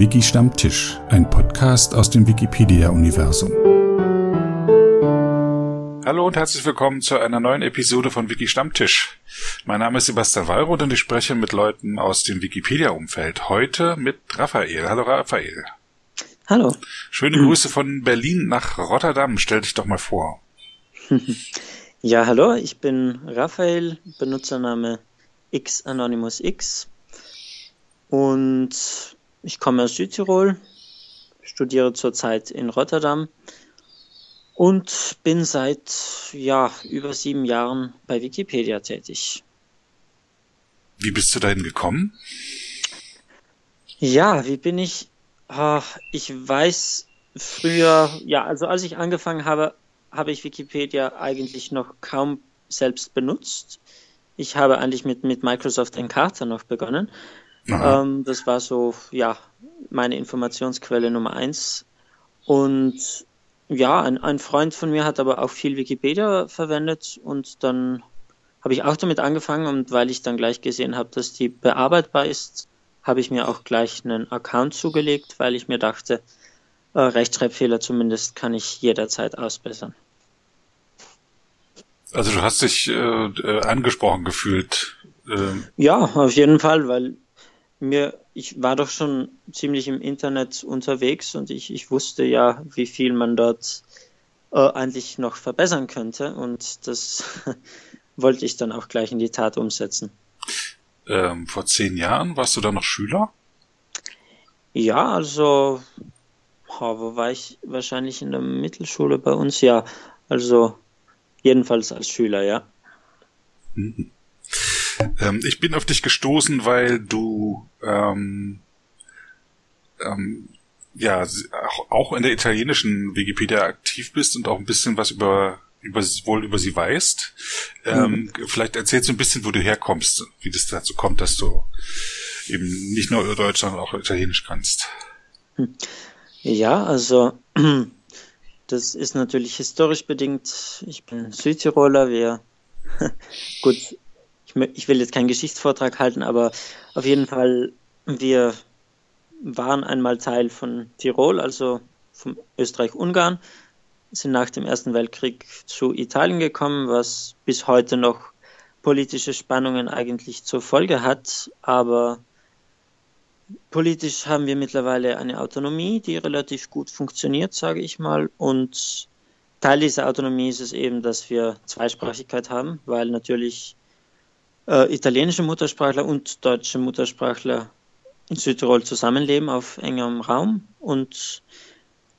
Wiki Stammtisch, ein Podcast aus dem Wikipedia-Universum. Hallo und herzlich willkommen zu einer neuen Episode von Wiki Stammtisch. Mein Name ist Sebastian Wallroth und ich spreche mit Leuten aus dem Wikipedia-Umfeld. Heute mit Raphael. Hallo Raphael. Hallo. Schöne Grüße von Berlin nach Rotterdam. Stell dich doch mal vor. Ja, hallo, ich bin Raphael, Benutzername xAnonymousX und ich komme aus Südtirol, studiere zurzeit in Rotterdam und bin seit ja, über sieben Jahren bei Wikipedia tätig. Wie bist du dahin gekommen? Ja, wie bin ich? Ich weiß früher, ja, also als ich angefangen habe, habe ich Wikipedia eigentlich noch kaum selbst benutzt. Ich habe eigentlich mit, mit Microsoft Encarta noch begonnen. Ähm, das war so, ja, meine Informationsquelle Nummer eins. Und ja, ein, ein Freund von mir hat aber auch viel Wikipedia verwendet und dann habe ich auch damit angefangen und weil ich dann gleich gesehen habe, dass die bearbeitbar ist, habe ich mir auch gleich einen Account zugelegt, weil ich mir dachte, äh, Rechtschreibfehler zumindest kann ich jederzeit ausbessern. Also du hast dich äh, äh, angesprochen gefühlt. Ähm. Ja, auf jeden Fall, weil mir, ich war doch schon ziemlich im Internet unterwegs und ich, ich wusste ja, wie viel man dort äh, eigentlich noch verbessern könnte und das wollte ich dann auch gleich in die Tat umsetzen. Ähm, vor zehn Jahren warst du da noch Schüler? Ja, also wo war ich wahrscheinlich in der Mittelschule bei uns? Ja, also jedenfalls als Schüler, ja. Mhm. Ähm, ich bin auf dich gestoßen, weil du ähm, ähm, ja auch in der italienischen Wikipedia aktiv bist und auch ein bisschen was über über wohl über sie weißt. Ähm, mhm. Vielleicht erzählst du ein bisschen, wo du herkommst, wie das dazu kommt, dass du eben nicht nur Deutsch, sondern auch Italienisch kannst. Hm. Ja, also das ist natürlich historisch bedingt. Ich bin Südtiroler. Wir gut, ich, ich will jetzt keinen Geschichtsvortrag halten, aber auf jeden Fall wir waren einmal Teil von Tirol, also von Österreich-Ungarn, sind nach dem Ersten Weltkrieg zu Italien gekommen, was bis heute noch politische Spannungen eigentlich zur Folge hat, aber Politisch haben wir mittlerweile eine Autonomie, die relativ gut funktioniert, sage ich mal. Und Teil dieser Autonomie ist es eben, dass wir Zweisprachigkeit haben, weil natürlich äh, italienische Muttersprachler und deutsche Muttersprachler in Südtirol zusammenleben auf engem Raum. Und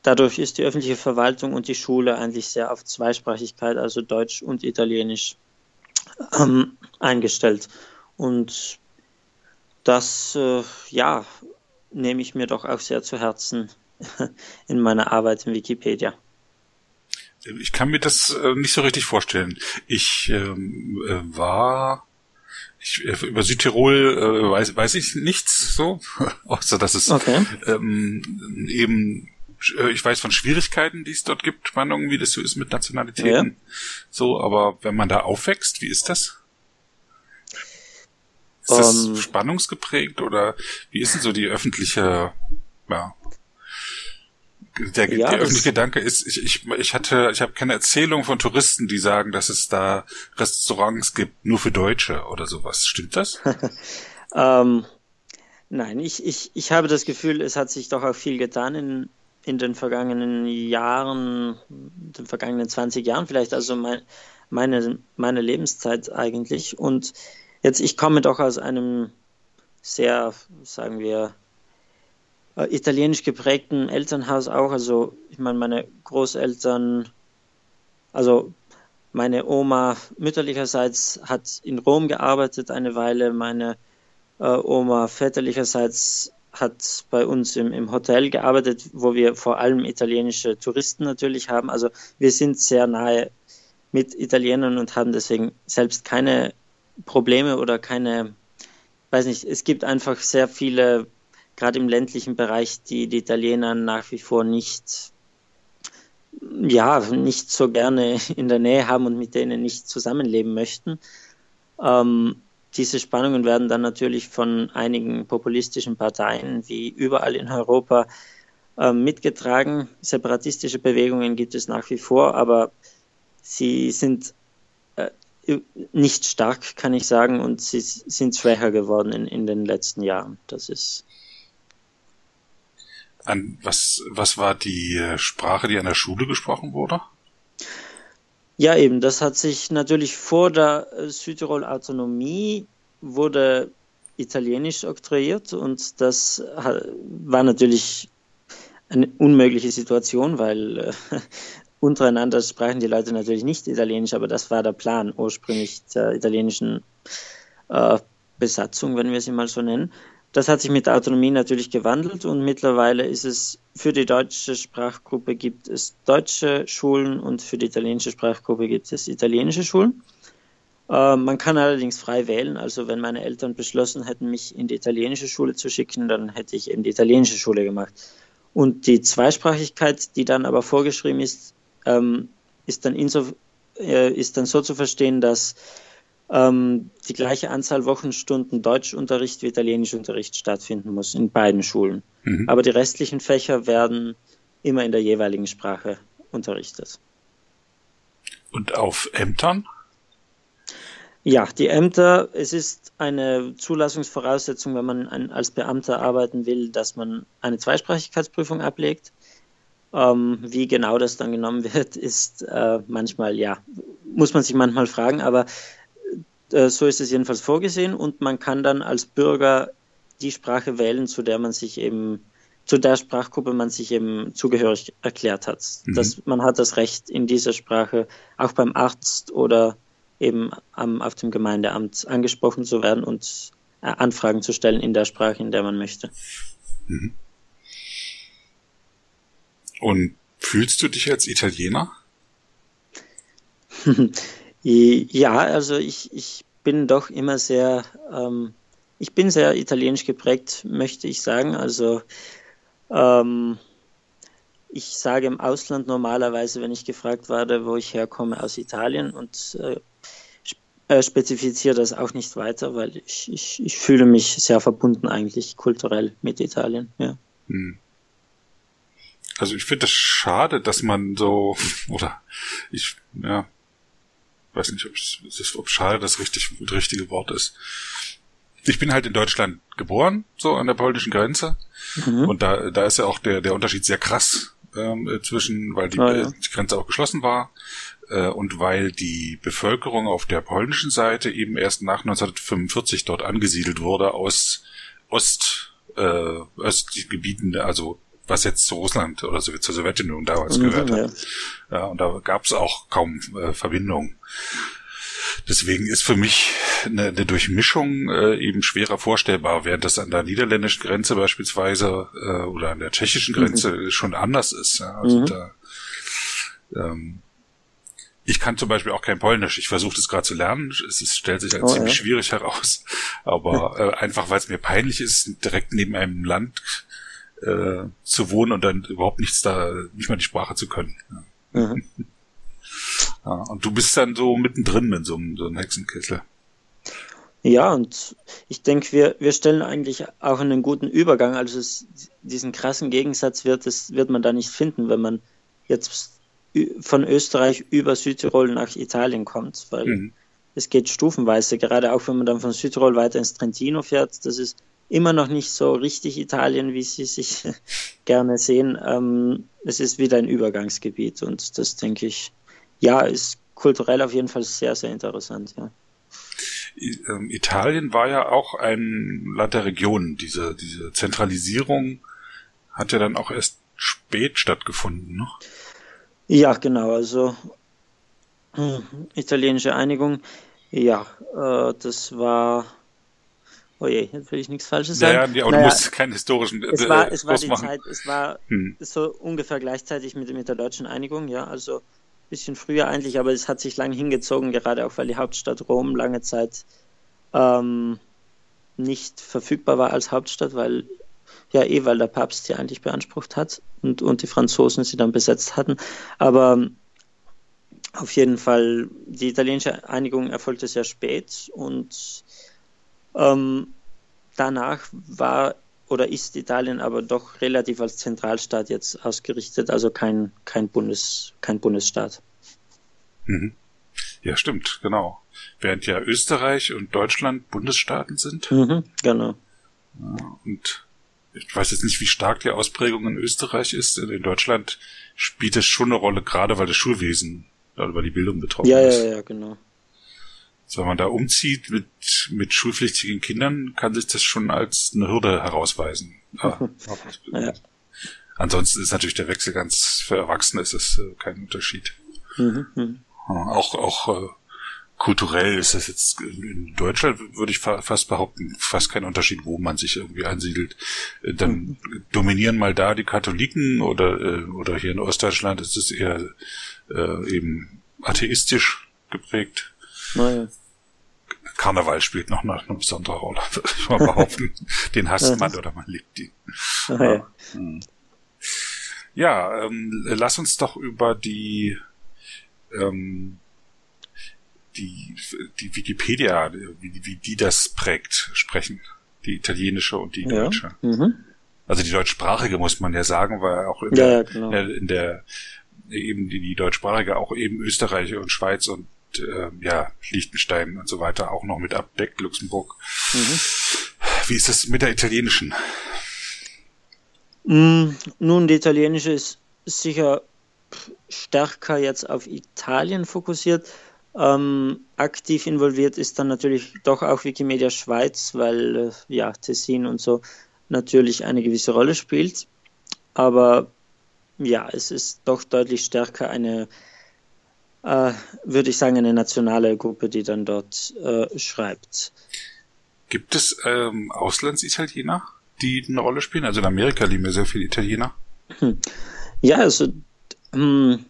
dadurch ist die öffentliche Verwaltung und die Schule eigentlich sehr auf Zweisprachigkeit, also Deutsch und Italienisch, ähm, eingestellt. Und das, äh, ja, nehme ich mir doch auch sehr zu Herzen in meiner Arbeit in Wikipedia. Ich kann mir das äh, nicht so richtig vorstellen. Ich ähm, äh, war ich, äh, über Südtirol äh, weiß, weiß ich nichts so, außer dass es okay. ähm, eben äh, ich weiß von Schwierigkeiten, die es dort gibt, man irgendwie das so ist mit Nationalitäten. Ja. So, aber wenn man da aufwächst, wie ist das? Ist das um, ähm, spannungsgeprägt oder wie ist denn so die öffentliche, ja, der, ja, der öffentliche Gedanke ist, ich, ich, ich hatte, ich habe keine Erzählung von Touristen, die sagen, dass es da Restaurants gibt, nur für Deutsche oder sowas. Stimmt das? ähm, nein, ich, ich, ich habe das Gefühl, es hat sich doch auch viel getan in, in den vergangenen Jahren, den vergangenen 20 Jahren vielleicht, also mein, meine, meine Lebenszeit eigentlich. Und Jetzt, ich komme doch aus einem sehr, sagen wir, äh, italienisch geprägten Elternhaus auch. Also, ich meine, meine Großeltern, also meine Oma mütterlicherseits hat in Rom gearbeitet eine Weile, meine äh, Oma väterlicherseits hat bei uns im, im Hotel gearbeitet, wo wir vor allem italienische Touristen natürlich haben. Also wir sind sehr nahe mit Italienern und haben deswegen selbst keine Probleme oder keine, weiß nicht, es gibt einfach sehr viele, gerade im ländlichen Bereich, die die Italiener nach wie vor nicht, ja, nicht so gerne in der Nähe haben und mit denen nicht zusammenleben möchten. Ähm, diese Spannungen werden dann natürlich von einigen populistischen Parteien wie überall in Europa äh, mitgetragen. Separatistische Bewegungen gibt es nach wie vor, aber sie sind äh, nicht stark, kann ich sagen, und sie sind schwächer geworden in, in den letzten Jahren. Das ist. An was, was war die äh, Sprache, die an der Schule gesprochen wurde? Ja, eben, das hat sich natürlich vor der äh, Südtirol-Autonomie wurde Italienisch oktroyiert und das war natürlich eine unmögliche Situation, weil äh, untereinander sprachen die Leute natürlich nicht Italienisch, aber das war der Plan ursprünglich der italienischen äh, Besatzung, wenn wir sie mal so nennen. Das hat sich mit der Autonomie natürlich gewandelt und mittlerweile ist es für die deutsche Sprachgruppe gibt es deutsche Schulen und für die italienische Sprachgruppe gibt es italienische Schulen. Äh, man kann allerdings frei wählen. Also wenn meine Eltern beschlossen hätten, mich in die italienische Schule zu schicken, dann hätte ich eben die italienische Schule gemacht. Und die Zweisprachigkeit, die dann aber vorgeschrieben ist, ähm, ist, dann inso, äh, ist dann so zu verstehen, dass ähm, die gleiche Anzahl Wochenstunden Deutschunterricht wie Italienischunterricht stattfinden muss in beiden Schulen. Mhm. Aber die restlichen Fächer werden immer in der jeweiligen Sprache unterrichtet. Und auf Ämtern? Ja, die Ämter, es ist eine Zulassungsvoraussetzung, wenn man ein, als Beamter arbeiten will, dass man eine Zweisprachigkeitsprüfung ablegt. Ähm, wie genau das dann genommen wird, ist äh, manchmal, ja, muss man sich manchmal fragen, aber so ist es jedenfalls vorgesehen und man kann dann als Bürger die Sprache wählen, zu der man sich eben, zu der Sprachgruppe man sich eben zugehörig erklärt hat. Mhm. Das, man hat das Recht, in dieser Sprache auch beim Arzt oder eben am, auf dem Gemeindeamt angesprochen zu werden und äh, Anfragen zu stellen in der Sprache, in der man möchte. Mhm. Und fühlst du dich als Italiener? Ja, also ich, ich bin doch immer sehr, ähm, ich bin sehr italienisch geprägt, möchte ich sagen. Also ähm, ich sage im Ausland normalerweise, wenn ich gefragt werde, wo ich herkomme, aus Italien und äh, äh, spezifiziere das auch nicht weiter, weil ich, ich, ich fühle mich sehr verbunden eigentlich kulturell mit Italien. Ja. Hm. Also ich finde das schade, dass man so, oder ich, ja, weiß nicht, ob, es, ob schade das richtig, das richtige Wort ist. Ich bin halt in Deutschland geboren, so an der polnischen Grenze. Mhm. Und da, da ist ja auch der, der Unterschied sehr krass ähm, zwischen, weil die, oh, ja. die Grenze auch geschlossen war äh, und weil die Bevölkerung auf der polnischen Seite eben erst nach 1945 dort angesiedelt wurde aus Ost, äh, östlichen Gebieten, also was jetzt zu Russland oder zur Sowjetunion damals mhm, gehört hat. Ja. ja. und da gab es auch kaum äh, Verbindung. Deswegen ist für mich eine, eine Durchmischung äh, eben schwerer vorstellbar, während das an der niederländischen Grenze beispielsweise äh, oder an der tschechischen Grenze mhm. schon anders ist. Ja? Also mhm. da, ähm, ich kann zum Beispiel auch kein Polnisch. Ich versuche das gerade zu lernen. Es ist, stellt sich als oh, ziemlich ja. schwierig heraus. Aber äh, einfach, weil es mir peinlich ist, direkt neben einem Land äh, zu wohnen und dann überhaupt nichts da, nicht mal die Sprache zu können. Ja. Mhm. ja, und du bist dann so mittendrin in so einem, so einem Hexenkessel. Ja, und ich denke, wir, wir stellen eigentlich auch einen guten Übergang. Also es, diesen krassen Gegensatz wird, es, wird man da nicht finden, wenn man jetzt von Österreich über Südtirol nach Italien kommt, weil mhm. es geht stufenweise, gerade auch wenn man dann von Südtirol weiter ins Trentino fährt, das ist immer noch nicht so richtig Italien, wie Sie sich gerne sehen. Ähm, es ist wieder ein Übergangsgebiet und das denke ich, ja, ist kulturell auf jeden Fall sehr, sehr interessant, ja. Ähm, Italien war ja auch ein Land der Regionen. Diese, diese Zentralisierung hat ja dann auch erst spät stattgefunden, ne? Ja, genau. Also äh, italienische Einigung, ja, äh, das war Oh je, jetzt will ich nichts Falsches sagen. Ja, ja aber naja, du musst keinen historischen es war, äh, es war die machen. Zeit, es war hm. so ungefähr gleichzeitig mit, mit der deutschen Einigung, ja, also ein bisschen früher eigentlich, aber es hat sich lang hingezogen, gerade auch weil die Hauptstadt Rom lange Zeit ähm, nicht verfügbar war als Hauptstadt, weil ja eh, weil der Papst sie eigentlich beansprucht hat und, und die Franzosen sie dann besetzt hatten. Aber auf jeden Fall, die italienische Einigung erfolgte sehr spät und Ähm, danach war oder ist Italien aber doch relativ als Zentralstaat jetzt ausgerichtet, also kein, kein, Bundes, kein Bundesstaat. Mhm. Ja, stimmt, genau. Während ja Österreich und Deutschland Bundesstaaten sind. Mhm, genau. Ja, und ich weiß jetzt nicht, wie stark die Ausprägung in Österreich ist. In Deutschland spielt es schon eine Rolle, gerade weil das Schulwesen, also weil die Bildung betroffen ja, ist. Ja, ja, genau. Also wenn man da umzieht mit, mit schulpflichtigen Kindern, kann sich das schon als eine Hürde herausweisen. Ja. ja. Ansonsten ist natürlich der Wechsel ganz für Erwachsene ist es äh, kein Unterschied. Mhm, mh. Auch, auch äh, kulturell ist das jetzt in Deutschland, würde ich fa fast behaupten, fast kein Unterschied, wo man sich irgendwie ansiedelt. Äh, dann mhm. dominieren mal da die Katholiken oder, äh, oder hier in Ostdeutschland ist es eher äh, eben atheistisch geprägt. Naja. Karneval spielt noch eine, eine besondere Rolle, würde ich mal behaupten. Den hasst man oder man liebt ihn. Ja, ja ähm, lass uns doch über die ähm, die, die Wikipedia, wie, wie die das prägt, sprechen. Die italienische und die deutsche. Ja. Mhm. Also die deutschsprachige muss man ja sagen, weil auch in, ja, der, genau. in der eben die, die deutschsprachige auch eben Österreich und Schweiz und äh, ja Liechtenstein und so weiter auch noch mit abdeckt, Luxemburg. Mhm. Wie ist das mit der italienischen? Mm, nun, die italienische ist sicher stärker jetzt auf Italien fokussiert. Ähm, aktiv involviert ist dann natürlich doch auch Wikimedia Schweiz, weil äh, ja Tessin und so natürlich eine gewisse Rolle spielt. Aber ja, es ist doch deutlich stärker eine, äh, würde ich sagen, eine nationale Gruppe, die dann dort äh, schreibt. Gibt es ähm, Auslandsitaliener, die eine Rolle spielen? Also in Amerika leben ja sehr viele Italiener. Hm. Ja, also hm,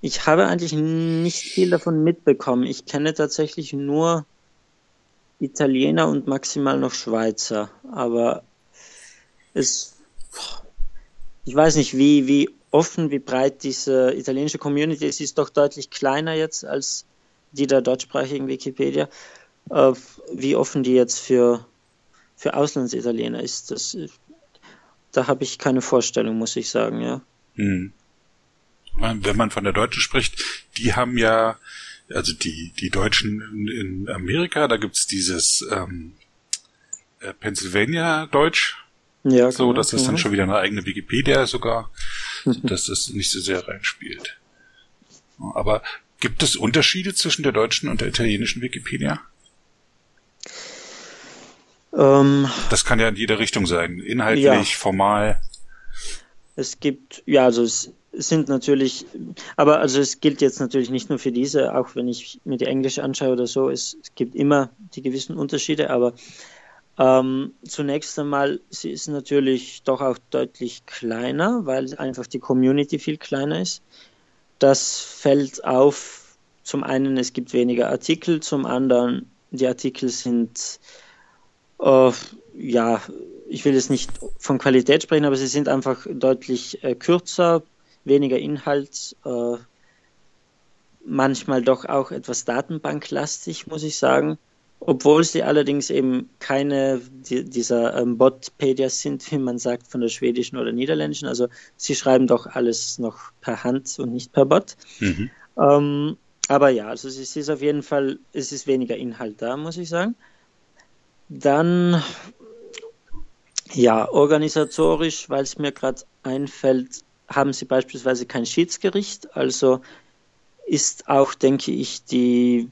ich habe eigentlich nicht viel davon mitbekommen. Ich kenne tatsächlich nur Italiener und maximal noch Schweizer. Aber es, ich weiß nicht, wie, wie offen, wie breit diese italienische Community ist. Sie ist doch deutlich kleiner jetzt als die der deutschsprachigen Wikipedia. Äh, wie offen die jetzt für, für Auslandsitaliener ist, das, da habe ich keine Vorstellung, muss ich sagen, ja. Hm wenn man von der Deutschen spricht, die haben ja, also die, die Deutschen in, in Amerika, da gibt's dieses ähm, äh, Pennsylvania-Deutsch. Ja, so, dass das dann schon wieder eine eigene Wikipedia sogar, dass das nicht so sehr reinspielt. Aber gibt es Unterschiede zwischen der deutschen und der italienischen Wikipedia? Ähm, das kann ja in jede Richtung sein. Inhaltlich, ja. formal. Es gibt, ja, also es sind natürlich, aber also es gilt jetzt natürlich nicht nur für diese, auch wenn ich mir die englische anschaue oder so, es, es gibt immer die gewissen Unterschiede, aber ähm, zunächst einmal, sie ist natürlich doch auch deutlich kleiner, weil einfach die Community viel kleiner ist. Das fällt auf, zum einen, es gibt weniger Artikel, zum anderen, die Artikel sind, äh, ja, ich will jetzt nicht von Qualität sprechen, aber sie sind einfach deutlich äh, kürzer, weniger Inhalt, äh, manchmal doch auch etwas datenbanklastig, muss ich sagen. Obwohl sie allerdings eben keine die, dieser ähm, Botpedias sind, wie man sagt, von der schwedischen oder niederländischen. Also sie schreiben doch alles noch per Hand und nicht per Bot. Mhm. Ähm, aber ja, also es ist auf jeden Fall, es ist weniger Inhalt da, muss ich sagen. Dann, ja, organisatorisch, weil es mir gerade einfällt, haben sie beispielsweise kein Schiedsgericht, also ist auch, denke ich, die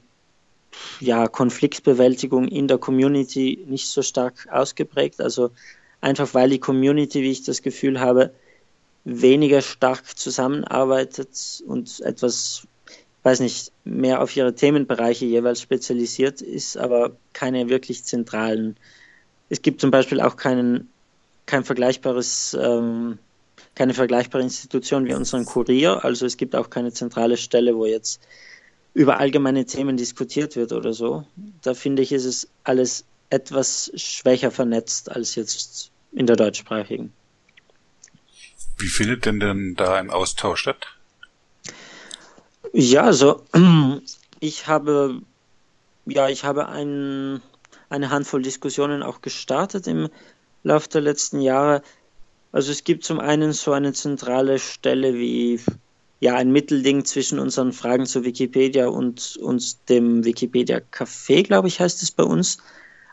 ja, Konfliktbewältigung in der Community nicht so stark ausgeprägt. Also einfach weil die Community, wie ich das Gefühl habe, weniger stark zusammenarbeitet und etwas, weiß nicht, mehr auf ihre Themenbereiche jeweils spezialisiert ist, aber keine wirklich zentralen. Es gibt zum Beispiel auch keinen, kein vergleichbares ähm, keine vergleichbare Institution wie unseren Kurier. Also es gibt auch keine zentrale Stelle, wo jetzt über allgemeine Themen diskutiert wird oder so. Da finde ich, ist es alles etwas schwächer vernetzt als jetzt in der deutschsprachigen. Wie findet denn denn da ein Austausch statt? Ja, also ich habe ja, ich habe einen eine Handvoll Diskussionen auch gestartet im Laufe der letzten Jahre. Also es gibt zum einen so eine zentrale Stelle wie ja ein Mittelding zwischen unseren Fragen zu Wikipedia und uns dem Wikipedia Café, glaube ich, heißt es bei uns.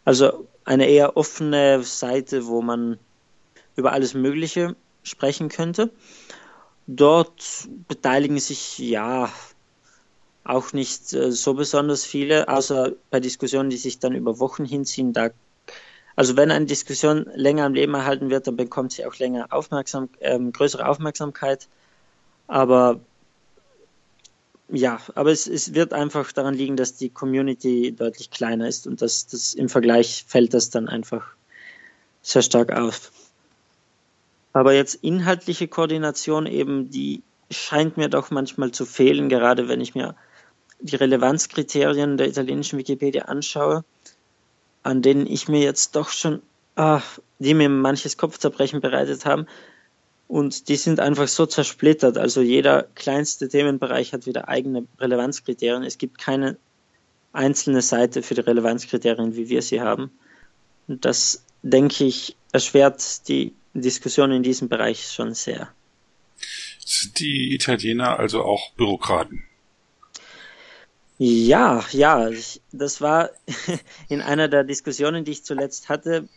Also eine eher offene Seite, wo man über alles Mögliche sprechen könnte. Dort beteiligen sich ja auch nicht äh, so besonders viele, außer bei Diskussionen, die sich dann über Wochen hinziehen. Da, also wenn eine Diskussion länger am Leben erhalten wird, dann bekommt sie auch länger Aufmerksam, ähm, größere Aufmerksamkeit. Aber ja, aber es, es wird einfach daran liegen, dass die Community deutlich kleiner ist und dass das im Vergleich fällt das dann einfach sehr stark auf. Aber jetzt inhaltliche Koordination eben, die scheint mir doch manchmal zu fehlen, gerade wenn ich mir die Relevanzkriterien der italienischen Wikipedia anschaue, an denen ich mir jetzt doch schon, ah, die mir manches Kopfzerbrechen bereitet haben. Und die sind einfach so zersplittert. Also jeder kleinste Themenbereich hat wieder eigene Relevanzkriterien. Es gibt keine einzelne Seite für die Relevanzkriterien, wie wir sie haben. Und das, denke ich, erschwert die Diskussion in diesem Bereich schon sehr. Sind die Italiener also auch Bürokraten? Ja, ja, das war in einer der Diskussionen, die ich zuletzt hatte,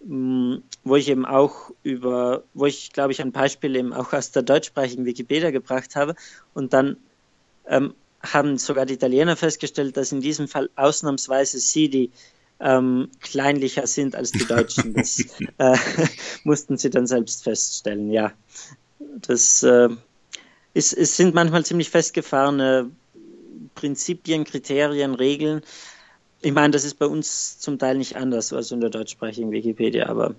wo ich eben auch über, wo ich glaube ich ein Beispiel eben auch aus der deutschsprachigen Wikipedia gebracht habe und dann ähm, haben sogar die Italiener festgestellt, dass in diesem Fall ausnahmsweise sie die ähm, kleinlicher sind als die Deutschen. Das äh, mussten sie dann selbst feststellen, ja. Das äh, ist, es sind manchmal ziemlich festgefahrene Prinzipien, Kriterien, Regeln. Ich meine, das ist bei uns zum Teil nicht anders, also in der deutschsprachigen Wikipedia, aber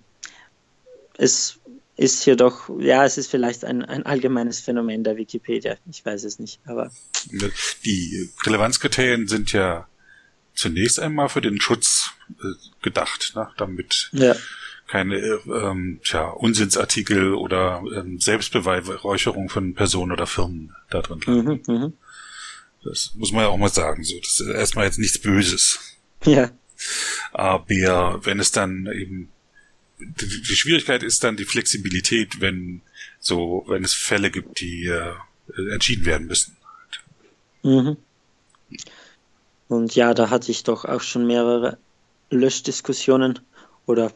es ist hier doch, ja, es ist vielleicht ein, ein allgemeines Phänomen der Wikipedia. Ich weiß es nicht, aber. Die Relevanzkriterien sind ja zunächst einmal für den Schutz äh, gedacht, ne? damit ja. keine ähm, tja, Unsinnsartikel oder ähm, Selbstbeweihräucherung von Personen oder Firmen da drin landen. Mhm, mh. Das muss man ja auch mal sagen. So, das ist erstmal jetzt nichts Böses. Ja. Aber wenn es dann eben die, Schwierigkeit ist dann die Flexibilität, wenn so, wenn es Fälle gibt, die äh, entschieden werden müssen. Mhm. Und ja, da hatte ich doch auch schon mehrere Löschdiskussionen oder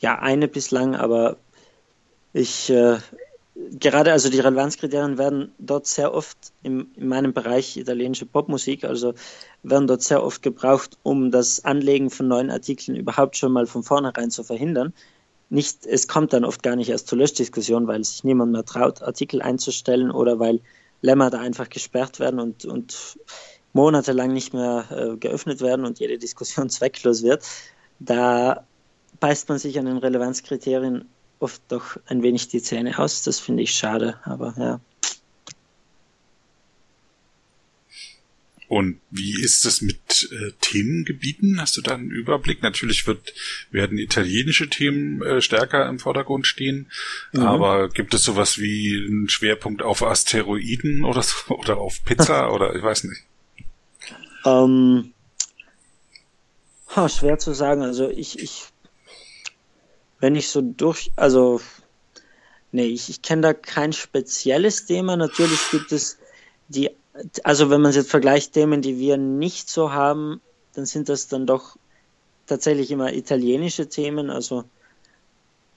ja, eine bislang, aber ich äh, gerade also die Relevanzkriterien werden dort sehr oft im, in meinem Bereich italienische Popmusik, also werden dort sehr oft gebraucht, um das Anlegen von neuen Artikeln überhaupt schon mal von vornherein zu verhindern. Nicht, es kommt dann oft gar nicht erst zur Löschdiskussion, weil sich niemand mehr traut, Artikel einzustellen oder weil Lemma da einfach gesperrt werden und, und monatelang nicht mehr äh, geöffnet werden und jede Diskussion zwecklos wird, da beißt man sich an den Relevanzkriterien oft doch ein wenig die Zähne aus. Das finde ich schade, aber ja. Und wie ist es mit äh, Themengebieten? Hast du da einen Überblick? Natürlich wird, werden italienische Themen äh, stärker im Vordergrund stehen, mhm. aber gibt es sowas wie einen Schwerpunkt auf Asteroiden oder so, oder auf Pizza oder ich weiß nicht. Ähm, ha, schwer zu sagen. Also ich, ich, wenn ich so durch, also nee, ich, ich kenne da kein spezielles Thema. Natürlich gibt es die, also wenn man es jetzt vergleicht, Themen, die wir nicht so haben, dann sind das dann doch tatsächlich immer italienische Themen. Also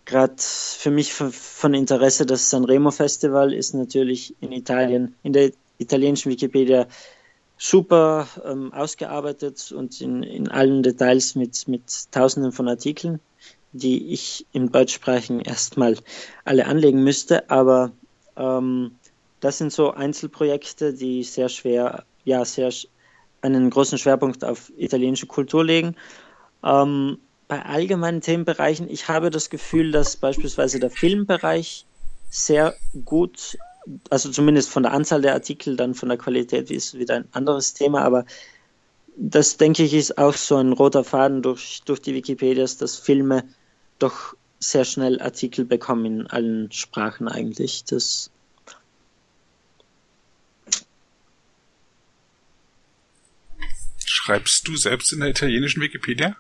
gerade für mich von, von Interesse das Sanremo Festival ist natürlich in Italien, in der italienischen Wikipedia super ähm, ausgearbeitet und in, in allen Details mit, mit tausenden von Artikeln, die ich im Deutschsprachigen erstmal alle anlegen müsste. Aber ähm, das sind so Einzelprojekte, die sehr schwer, ja, sehr einen großen Schwerpunkt auf italienische Kultur legen. Ähm, bei allgemeinen Themenbereichen, ich habe das Gefühl, dass beispielsweise der Filmbereich sehr gut also zumindest von der Anzahl der Artikel, dann von der Qualität ist wieder ein anderes Thema, aber das denke ich ist auch so ein roter Faden durch, durch die Wikipedias, dass Filme doch sehr schnell Artikel bekommen in allen Sprachen eigentlich. Das Schreibst du selbst in der italienischen Wikipedia?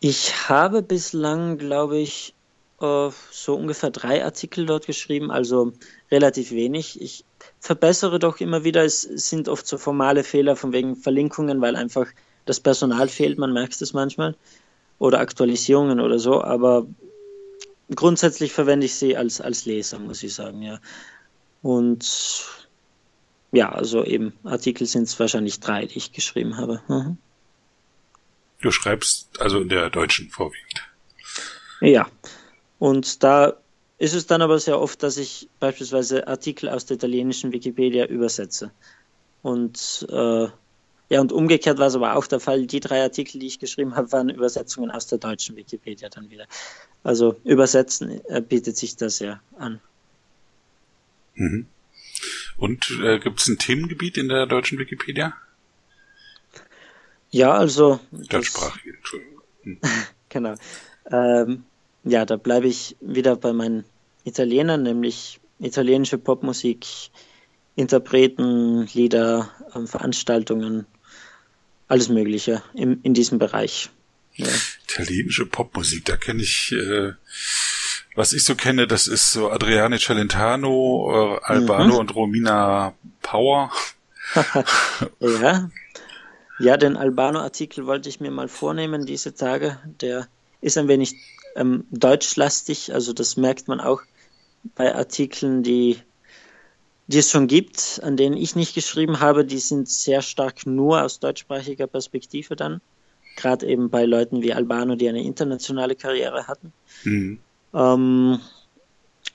Ich habe bislang, glaube ich, so ungefähr drei Artikel dort geschrieben, also relativ wenig. Ich verbessere doch immer wieder, es sind oft so formale Fehler von wegen Verlinkungen, weil einfach das Personal fehlt, man merkt es manchmal, oder Aktualisierungen oder so, aber grundsätzlich verwende ich sie als, als Leser, muss ich sagen, ja. Und ja, also eben Artikel sind es wahrscheinlich drei, die ich geschrieben habe. Mhm. Du schreibst also in der deutschen vorwiegend. Ja, und da ist es dann aber sehr oft, dass ich beispielsweise Artikel aus der italienischen Wikipedia übersetze. Und äh, ja, und umgekehrt war es aber auch der Fall. Die drei Artikel, die ich geschrieben habe, waren Übersetzungen aus der deutschen Wikipedia dann wieder. Also übersetzen äh, bietet sich das ja an. Mhm. Und äh, gibt es ein Themengebiet in der deutschen Wikipedia? Ja, also. Deutschsprachig, Entschuldigung. Hm. genau. Ähm, ja, da bleibe ich wieder bei meinen Italienern, nämlich italienische Popmusik, Interpreten, Lieder, ähm, Veranstaltungen, alles Mögliche im, in diesem Bereich. Ja. Italienische Popmusik, da kenne ich, äh, was ich so kenne, das ist so Adriane Celentano, äh, Albano mhm. und Romina Power. ja. Ja, den Albano-Artikel wollte ich mir mal vornehmen diese Tage. Der ist ein wenig ähm, deutschlastig, also das merkt man auch bei Artikeln, die, die es schon gibt, an denen ich nicht geschrieben habe, die sind sehr stark nur aus deutschsprachiger Perspektive dann. Gerade eben bei Leuten wie Albano, die eine internationale Karriere hatten. Mhm. Ähm,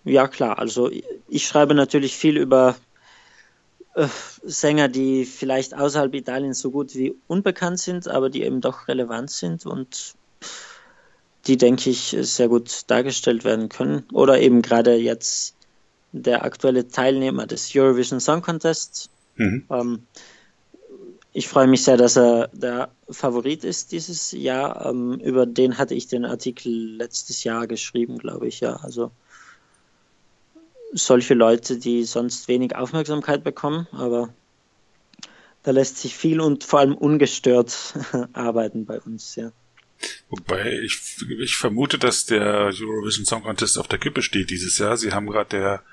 ja, klar, also ich schreibe natürlich viel über äh, Sänger, die vielleicht außerhalb Italiens so gut wie unbekannt sind, aber die eben doch relevant sind und die, denke ich, sehr gut dargestellt werden können. Oder eben gerade jetzt der aktuelle Teilnehmer des Eurovision Song Contest. Mhm. Ähm, ich freue mich sehr, dass er der Favorit ist dieses Jahr. Ähm, über den hatte ich den Artikel letztes Jahr geschrieben, glaube ich, ja. Also solche Leute, die sonst wenig Aufmerksamkeit bekommen, aber da lässt sich viel und vor allem ungestört arbeiten bei uns, ja. Wobei ich, ich vermute, dass der Eurovision Song Contest auf der Kippe steht dieses Jahr. Sie haben gerade der,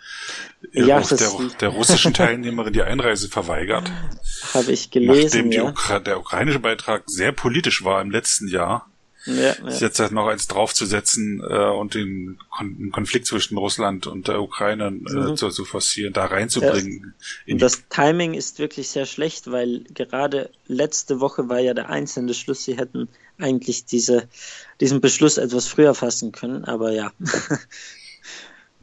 ja, der, der, der, russischen Teilnehmerin die Einreise verweigert. Habe ich gelesen. Nachdem ja. Ukra der ukrainische Beitrag sehr politisch war im letzten Jahr. Ja, ja. Jetzt halt noch eins draufzusetzen äh, und den, Kon Konflikt zwischen Russland und der Ukraine äh, mhm. zu, zu forcieren, da reinzubringen. Ja, das Timing ist wirklich sehr schlecht, weil gerade letzte Woche war ja der einzelne Schluss, sie hätten eigentlich diese, diesen Beschluss etwas früher fassen können, aber ja.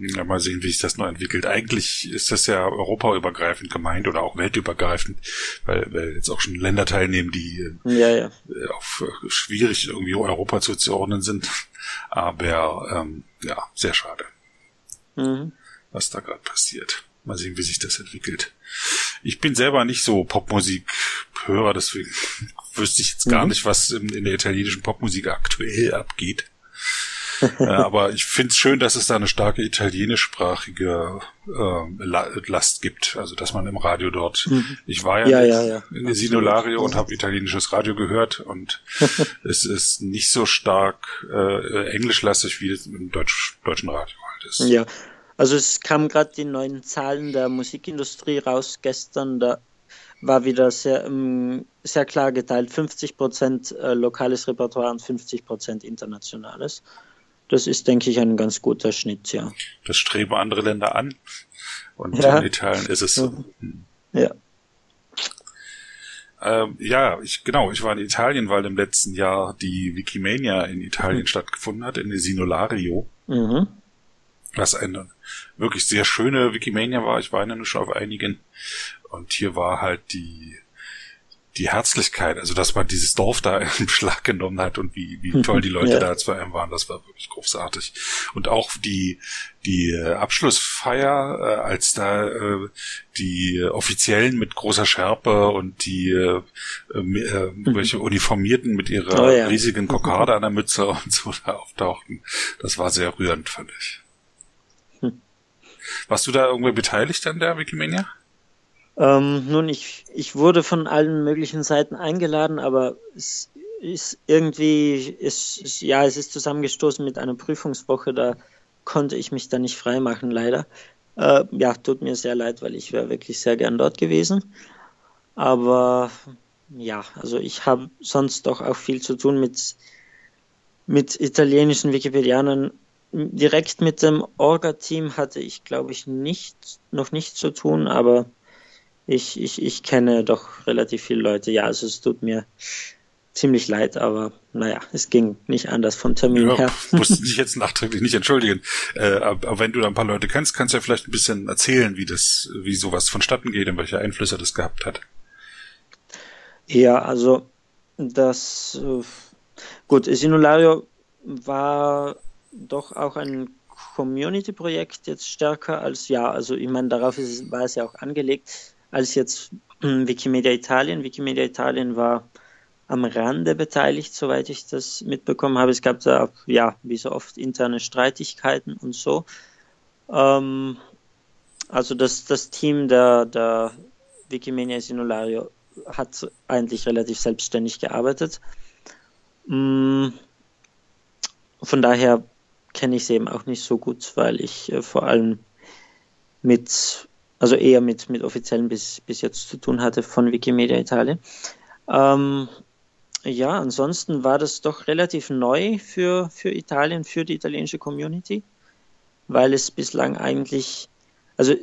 Ja, mal sehen, wie sich das noch entwickelt. Eigentlich ist das ja europaübergreifend gemeint oder auch weltübergreifend, weil, weil jetzt auch schon Länder teilnehmen, die ja, ja. Äh, auf äh, schwierig irgendwie Europa zuzuordnen sind. Aber ähm, ja, sehr schade, mhm. was da gerade passiert. Mal sehen, wie sich das entwickelt. Ich bin selber nicht so Popmusik-Hörer, deswegen wüsste ich jetzt gar mhm. nicht, was in der italienischen Popmusik aktuell abgeht äh, aber ich finde es schön, dass es da eine starke italienischsprachige äh, Last gibt. Also dass man im Radio dort. Mhm. Ich war ja, ja, ja, ja. in Sinolario und habe italienisches Radio gehört und es ist nicht so stark äh, englischlastig, wie es im Deutsch, deutschen Radio halt ist. Ja. Also es kamen gerade die neuen Zahlen der Musikindustrie raus gestern. Da war wieder sehr, ähm, sehr klar geteilt. 50 Prozent äh, lokales Repertoire und 50 Prozent internationales. Das ist, denke ich, ein ganz guter Schnitt, ja. Das streben andere Länder an. Und ja. in Italien ist es so. Ja. Ähm, ja, ich, genau, ich war in Italien, weil im letzten Jahr die Wikimania in Italien mhm. stattgefunden hat, in Sinolario. Mhm. Was eine wirklich sehr schöne Wikimania war. Ich war ja nur schon auf einigen. Und hier war halt die die Herzlichkeit, also dass man dieses Dorf da im Schlag genommen hat und wie, wie toll die Leute ja. da zu einem waren, das war wirklich großartig. Und auch die, die äh, Abschlussfeier, äh, als da äh, die Offiziellen mit großer Schärpe und die äh, äh, mhm. welche Uniformierten mit ihrer oh, ja. riesigen Kokarde an der Mütze und so da auftauchten, das war sehr rührend, fand ich. Hm. Warst du da irgendwie beteiligt an der Wikimania? Ähm, nun, ich, ich wurde von allen möglichen Seiten eingeladen, aber es, ist irgendwie, ist, ja, es ist zusammengestoßen mit einer Prüfungswoche, da konnte ich mich da nicht freimachen, leider. Äh, ja, tut mir sehr leid, weil ich wäre wirklich sehr gern dort gewesen. Aber ja, also ich habe sonst doch auch viel zu tun mit, mit italienischen Wikipedianern. Direkt mit dem Orga-Team hatte ich, glaube ich, nicht, noch nichts zu tun, aber ich, ich, ich kenne doch relativ viele Leute. Ja, also es tut mir ziemlich leid, aber naja, es ging nicht anders vom Termin ja, her. Musst dich jetzt nachträglich nicht entschuldigen. Äh, aber wenn du da ein paar Leute kennst, kannst du ja vielleicht ein bisschen erzählen, wie das, wie sowas vonstatten geht und welche Einflüsse das gehabt hat. Ja, also das äh, gut, Sinulario war doch auch ein Community-Projekt jetzt stärker als ja, also ich meine, darauf ist, war es ja auch angelegt, als jetzt Wikimedia Italien. Wikimedia Italien war am Rande beteiligt, soweit ich das mitbekommen habe. Es gab da, ja, wie so oft interne Streitigkeiten und so. Ähm, also das, das Team der, der Wikimedia Sinulario hat eigentlich relativ selbstständig gearbeitet. Mm, von daher kenne ich sie eben auch nicht so gut, weil ich äh, vor allem mit, also eher mit, mit offiziellen bis, bis jetzt zu tun hatte von Wikimedia Italien. Ähm, ja, ansonsten war das doch relativ neu für, für Italien, für die italienische Community, weil es bislang eigentlich, also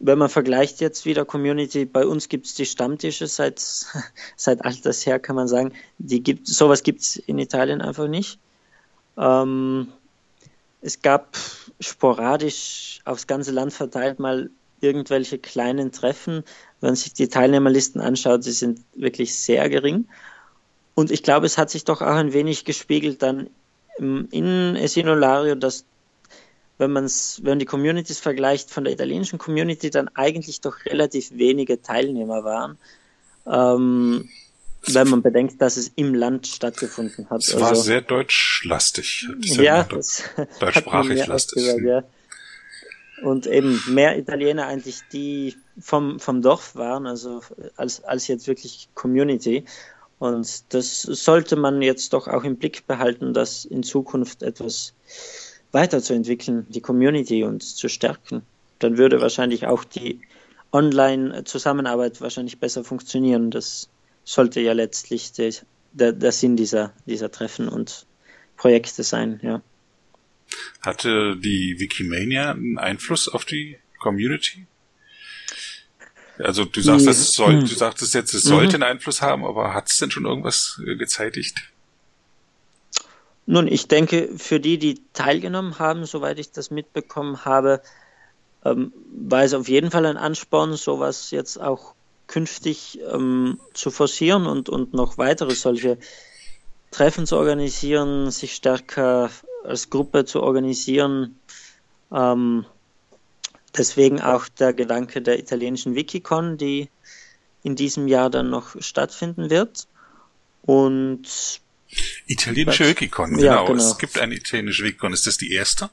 wenn man vergleicht jetzt wieder Community, bei uns gibt es die Stammtische seit, seit alters her, kann man sagen. Die gibt, sowas gibt es in Italien einfach nicht. Ähm, es gab sporadisch aufs ganze Land verteilt mal irgendwelche kleinen Treffen. Wenn man sich die Teilnehmerlisten anschaut, sie sind wirklich sehr gering. Und ich glaube, es hat sich doch auch ein wenig gespiegelt dann in Esinolario, dass wenn man es, wenn die Communities vergleicht von der italienischen Community, dann eigentlich doch relativ wenige Teilnehmer waren. Ähm, wenn man bedenkt, dass es im Land stattgefunden hat. Es war also, sehr deutschlastig. Ja, deutschsprachig lastig. Ja. Und eben mehr Italiener eigentlich, die vom, vom Dorf waren, also als, als jetzt wirklich Community. Und das sollte man jetzt doch auch im Blick behalten, dass in Zukunft etwas weiterzuentwickeln, die Community und zu stärken. Dann würde wahrscheinlich auch die Online-Zusammenarbeit wahrscheinlich besser funktionieren. Das sollte ja letztlich der, der, der Sinn dieser, dieser Treffen und Projekte sein, ja. Hatte die Wikimania einen Einfluss auf die Community? Also du sagst, das soll, du sagtest jetzt, es sollte mhm. einen Einfluss haben, aber hat es denn schon irgendwas äh, gezeitigt? Nun, ich denke, für die, die teilgenommen haben, soweit ich das mitbekommen habe, ähm, war es auf jeden Fall ein Ansporn, sowas jetzt auch künftig ähm, zu forcieren und, und noch weitere solche Treffen zu organisieren, sich stärker als Gruppe zu organisieren. Ähm, deswegen auch der Gedanke der italienischen Wikicon, die in diesem Jahr dann noch stattfinden wird. Und Italienische Wikicon, genau. Ja, genau. Es gibt eine italienische Wikicon. Ist das die erste?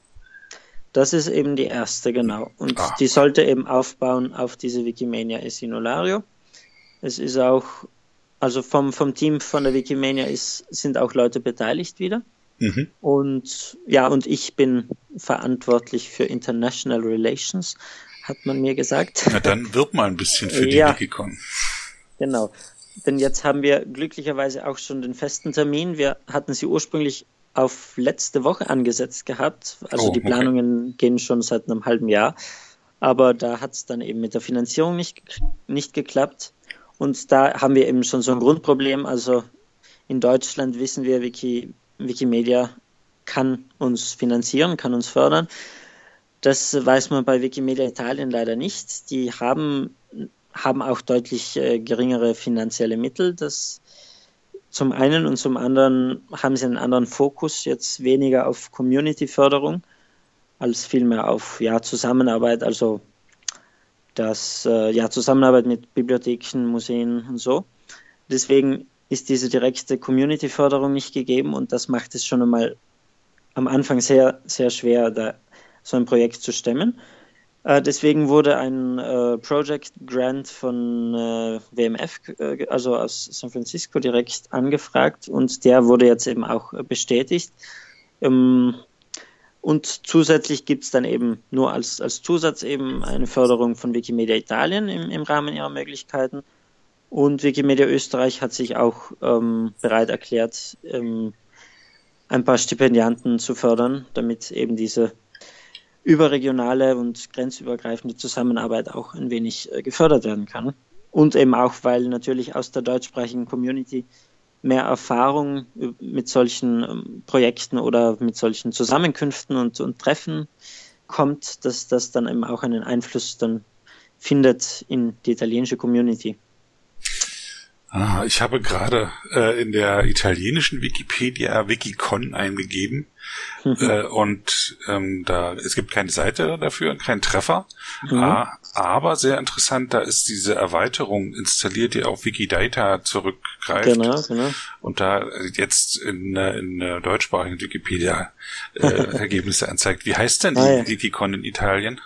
Das ist eben die erste, genau. Und ah. die sollte eben aufbauen auf diese Wikimania Esinolario. Es ist auch, also vom, vom Team von der Wikimania ist, sind auch Leute beteiligt wieder. Mhm. Und ja, und ich bin verantwortlich für International Relations, hat man mir gesagt. Na dann wirb mal ein bisschen für die ja, Wikicon. Genau. Denn jetzt haben wir glücklicherweise auch schon den festen Termin. Wir hatten sie ursprünglich auf letzte Woche angesetzt gehabt. Also oh, die Planungen okay. gehen schon seit einem halben Jahr. Aber da hat es dann eben mit der Finanzierung nicht, nicht geklappt. Und da haben wir eben schon so ein Grundproblem. Also in Deutschland wissen wir, Wiki, Wikimedia kann uns finanzieren, kann uns fördern. Das weiß man bei Wikimedia Italien leider nicht. Die haben haben auch deutlich äh, geringere finanzielle Mittel. Das zum einen und zum anderen haben sie einen anderen Fokus, jetzt weniger auf Community-Förderung als vielmehr auf ja, Zusammenarbeit, also das äh, ja, Zusammenarbeit mit Bibliotheken, Museen und so. Deswegen ist diese direkte Community-Förderung nicht gegeben und das macht es schon einmal am Anfang sehr, sehr schwer, da so ein Projekt zu stemmen. Äh, deswegen wurde ein äh, Project Grant von äh, WMF, äh, also aus San Francisco, direkt angefragt und der wurde jetzt eben auch bestätigt. Ähm, und zusätzlich gibt es dann eben nur als, als Zusatz eben eine Förderung von Wikimedia Italien im, im Rahmen ihrer Möglichkeiten. Und Wikimedia Österreich hat sich auch ähm, bereit erklärt, ähm, ein paar Stipendianten zu fördern, damit eben diese überregionale und grenzübergreifende Zusammenarbeit auch ein wenig äh, gefördert werden kann. Und eben auch, weil natürlich aus der deutschsprachigen Community mehr Erfahrung mit solchen ähm, Projekten oder mit solchen Zusammenkünften und, und Treffen kommt, dass das dann eben auch einen Einfluss dann findet in die italienische Community. Ah, ich habe gerade äh, in der italienischen Wikipedia Wikicon eingegeben mhm. äh, und ähm, da es gibt keine Seite dafür, keinen Treffer, mhm. ah, aber sehr interessant, da ist diese Erweiterung installiert, die auf Wikidata zurückgreift genau, genau. und da jetzt in, in, in deutschsprachigen Wikipedia äh, Ergebnisse anzeigt. Wie heißt denn die ah, ja. Wikicon in Italien?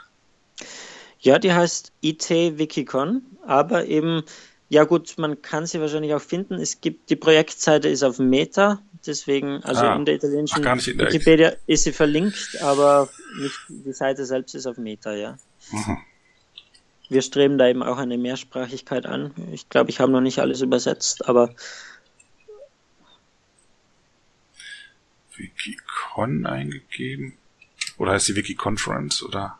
Ja, die heißt IT Wikicon, aber eben ja gut, man kann sie wahrscheinlich auch finden. Es gibt die Projektseite ist auf Meta, deswegen also ah, in der italienischen ach, in der Wikipedia ist sie verlinkt, aber nicht die Seite selbst ist auf Meta, ja. Mhm. Wir streben da eben auch eine Mehrsprachigkeit an. Ich glaube, ich habe noch nicht alles übersetzt, aber Wikicon eingegeben? Oder heißt die Wikiconference oder?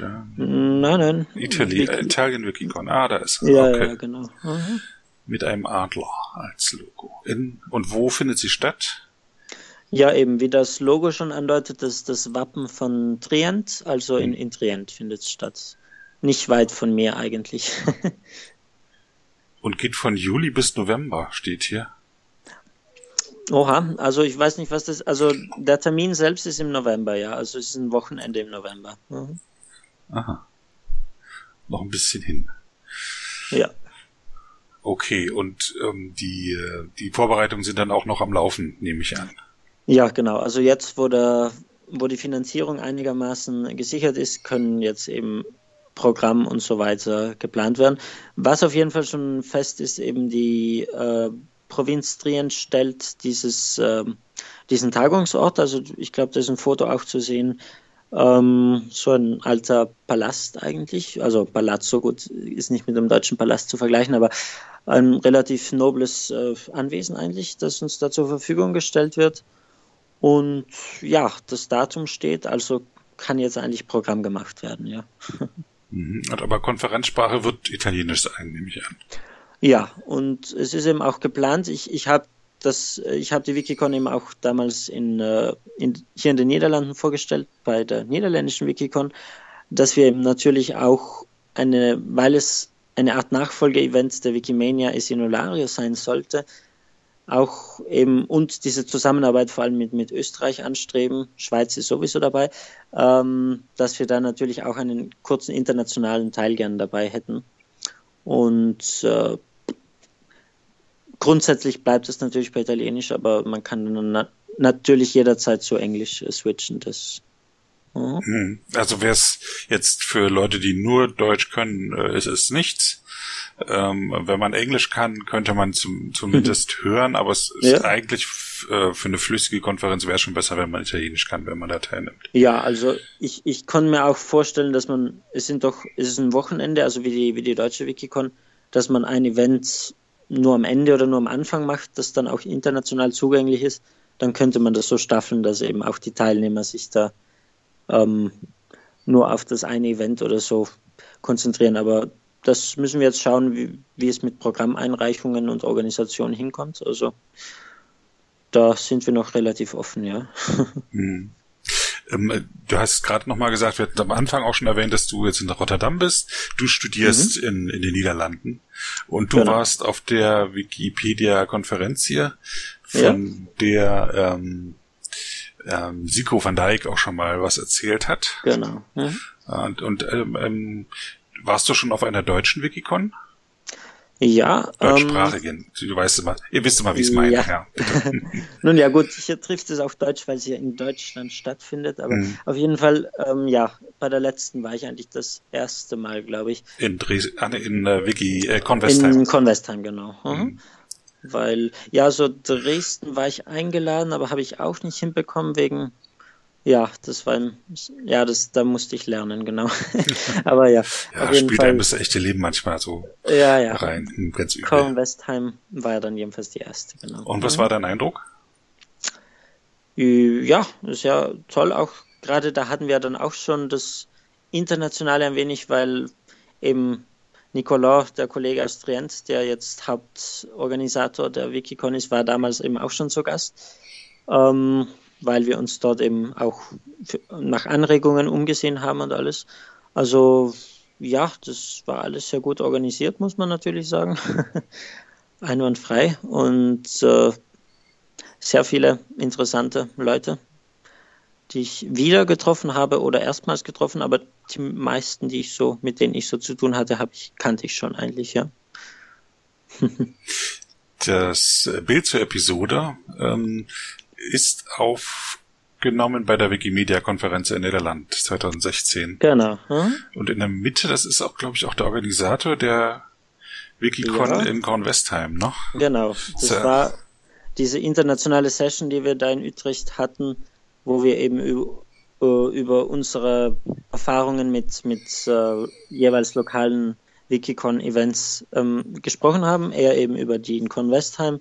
Nein, nein. Itali Wiki. Italien Wikicon. Ah, da ist er. Ja, okay. ja, genau. Mhm. Mit einem Adler als Logo. In, und wo findet sie statt? Ja, eben, wie das Logo schon andeutet, das ist das Wappen von Trient, also in, in Trient findet es statt. Nicht weit von mir eigentlich. und geht von Juli bis November, steht hier. Oha, also ich weiß nicht, was das, also der Termin selbst ist im November, ja, also es ist ein Wochenende im November. Mhm. Aha. Noch ein bisschen hin. Ja. Okay, und ähm, die, die Vorbereitungen sind dann auch noch am Laufen, nehme ich an. Ja, genau. Also jetzt, wo, der, wo die Finanzierung einigermaßen gesichert ist, können jetzt eben Programm und so weiter geplant werden. Was auf jeden Fall schon fest ist, eben die äh, Provinz Trient stellt dieses, äh, diesen Tagungsort. Also ich glaube, da ist ein Foto auch zu sehen ähm, so ein alter Palast eigentlich. Also Palazzo, gut, ist nicht mit dem deutschen Palast zu vergleichen, aber ein relativ nobles äh, Anwesen eigentlich, das uns da zur Verfügung gestellt wird. Und ja, das Datum steht, also kann jetzt eigentlich Programm gemacht werden, ja. Mhm, aber Konferenzsprache wird Italienisch sein, nehme ich an. Ja, und es ist eben auch geplant. Ich, ich habe das, äh, ich habe die Wikicon eben auch damals in, äh, in, hier in den Niederlanden vorgestellt, bei der niederländischen Wikicon, dass wir eben natürlich auch eine, weil es eine Art Nachfolgeevent der Wikimania Isinolario sein sollte, auch eben und diese Zusammenarbeit vor allem mit, mit Österreich anstreben, Schweiz ist sowieso dabei, ähm, dass wir da natürlich auch einen kurzen internationalen Teil gern dabei hätten. Und äh, grundsätzlich bleibt es natürlich bei Italienisch, aber man kann na natürlich jederzeit zu Englisch äh, switchen. Das, uh Also wäre es jetzt für Leute, die nur Deutsch können, äh, ist es nichts. Ähm, wenn man Englisch kann, könnte man zum, zumindest hören, aber es ist ja. eigentlich äh, für eine flüssige Konferenz wäre es schon besser, wenn man Italienisch kann, wenn man da teilnimmt. Ja, also ich, ich kann mir auch vorstellen, dass man, es sind doch, es ist ein Wochenende, also wie die, wie die deutsche Wikicon, dass man ein Event nur am Ende oder nur am Anfang macht, das dann auch international zugänglich ist, dann könnte man das so staffeln, dass eben auch die Teilnehmer sich da ähm, nur auf das eine Event oder so konzentrieren. Aber das müssen wir jetzt schauen, wie, wie es mit Programmeinreichungen und Organisationen hinkommt. Also da sind wir noch relativ offen, ja. Hm. Ähm, du hast gerade nochmal gesagt, wir hatten am Anfang auch schon erwähnt, dass du jetzt in Rotterdam bist. Du studierst mhm. in, in den Niederlanden und du genau. warst auf der Wikipedia-Konferenz hier, von ja. der ähm, ähm, Siko van Dijk auch schon mal was erzählt hat. Genau. Mhm. Und, und ähm, ähm, warst du schon auf einer deutschen Wikicon? Ja. Deutschsprachigen. Ähm, du weißt immer, ihr wisst immer, wie ich es meine. Ja. ja Nun ja, gut, hier trifft es auf Deutsch, weil es ja in Deutschland stattfindet. Aber mhm. auf jeden Fall, ähm, ja, bei der letzten war ich eigentlich das erste Mal, glaube ich. In Dresden, ah, in äh, Wiki, äh, Convestheim. In Convestheim, genau. Mhm. Mhm. Weil, ja, so Dresden war ich eingeladen, aber habe ich auch nicht hinbekommen wegen ja, das war ein, ja, das, da musste ich lernen, genau. Aber ja, ja auf jeden spielt Fall. einem das echte Leben manchmal so ja, ja. rein. Ganz übel. Westheim war ja dann jedenfalls die erste, genau. Und was war dein Eindruck? Ja, ist ja toll. Auch gerade da hatten wir dann auch schon das Internationale ein wenig, weil eben Nicolas, der Kollege aus Trient, der jetzt Hauptorganisator der Wikicon ist, war damals eben auch schon zu Gast. Ähm, weil wir uns dort eben auch nach Anregungen umgesehen haben und alles. Also ja, das war alles sehr gut organisiert, muss man natürlich sagen. Einwandfrei und äh, sehr viele interessante Leute, die ich wieder getroffen habe oder erstmals getroffen, aber die meisten, die ich so, mit denen ich so zu tun hatte, habe ich, kannte ich schon eigentlich, ja. das Bild zur Episode ähm, ist aufgenommen bei der Wikimedia-Konferenz in Niederland 2016. Genau. Hm? Und in der Mitte, das ist auch, glaube ich, auch der Organisator der Wikicon ja. in Kornwestheim, ne? Genau. Das so. war diese internationale Session, die wir da in Utrecht hatten, wo wir eben über, äh, über unsere Erfahrungen mit, mit äh, jeweils lokalen Wikicon-Events ähm, gesprochen haben. Er eben über die in Kornwestheim,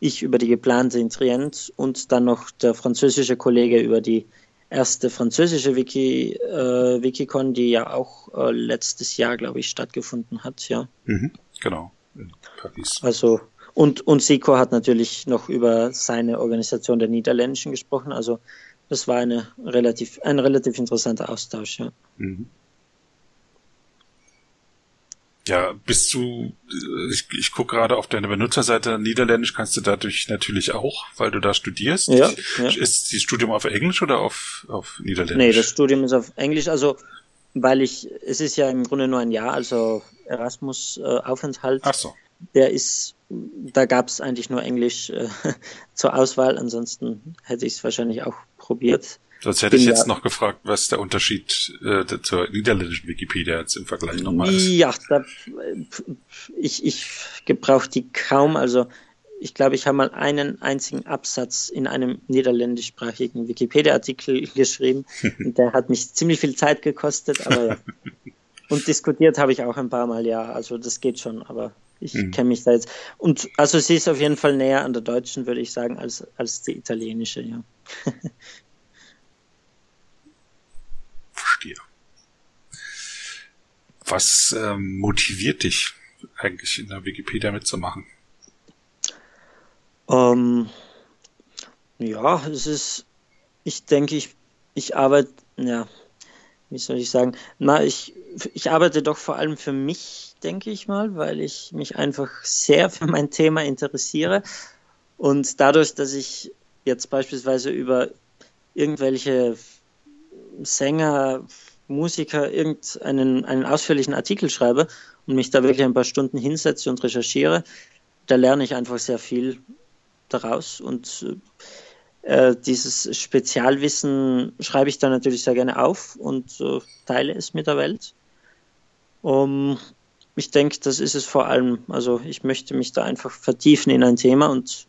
ich über die geplante in Trient und dann noch der französische Kollege über die erste französische Wiki, äh, Wikicon, die ja auch äh, letztes Jahr, glaube ich, stattgefunden hat, ja. Mhm, genau, in Paris. Also, und, und Siko hat natürlich noch über seine Organisation der Niederländischen gesprochen, also das war eine relativ, ein relativ interessanter Austausch, ja. Mhm. Ja, bist du, äh, ich, ich gucke gerade auf deine Benutzerseite, Niederländisch kannst du dadurch natürlich auch, weil du da studierst. Ja, ja. Ist das Studium auf Englisch oder auf, auf Niederländisch? Nee, das Studium ist auf Englisch, also weil ich, es ist ja im Grunde nur ein Jahr, also Erasmus-Aufenthalt. Ach so. Der ist, da gab es eigentlich nur Englisch äh, zur Auswahl, ansonsten hätte ich es wahrscheinlich auch probiert. Sonst hätte ich jetzt noch gefragt, was der Unterschied äh, zur niederländischen Wikipedia jetzt im Vergleich nochmal ist. Ja, da, ich, ich gebrauche die kaum. Also ich glaube, ich habe mal einen einzigen Absatz in einem niederländischsprachigen Wikipedia-Artikel geschrieben. der hat mich ziemlich viel Zeit gekostet, aber ja. Und diskutiert habe ich auch ein paar Mal, ja. Also das geht schon, aber ich mhm. kenne mich da jetzt. Und also sie ist auf jeden Fall näher an der deutschen, würde ich sagen, als, als die italienische, ja. verstehe. Was ähm, motiviert dich eigentlich in der Wikipedia mitzumachen? Ähm, ja, es ist, ich denke, ich, ich arbeite, ja, wie soll ich sagen, na, ich, ich arbeite doch vor allem für mich, denke ich mal, weil ich mich einfach sehr für mein Thema interessiere und dadurch, dass ich jetzt beispielsweise über irgendwelche Sänger, Musiker irgendeinen einen ausführlichen Artikel schreibe und mich da wirklich ein paar Stunden hinsetze und recherchiere, da lerne ich einfach sehr viel daraus und äh, dieses Spezialwissen schreibe ich dann natürlich sehr gerne auf und äh, teile es mit der Welt. Um, ich denke, das ist es vor allem. Also ich möchte mich da einfach vertiefen in ein Thema und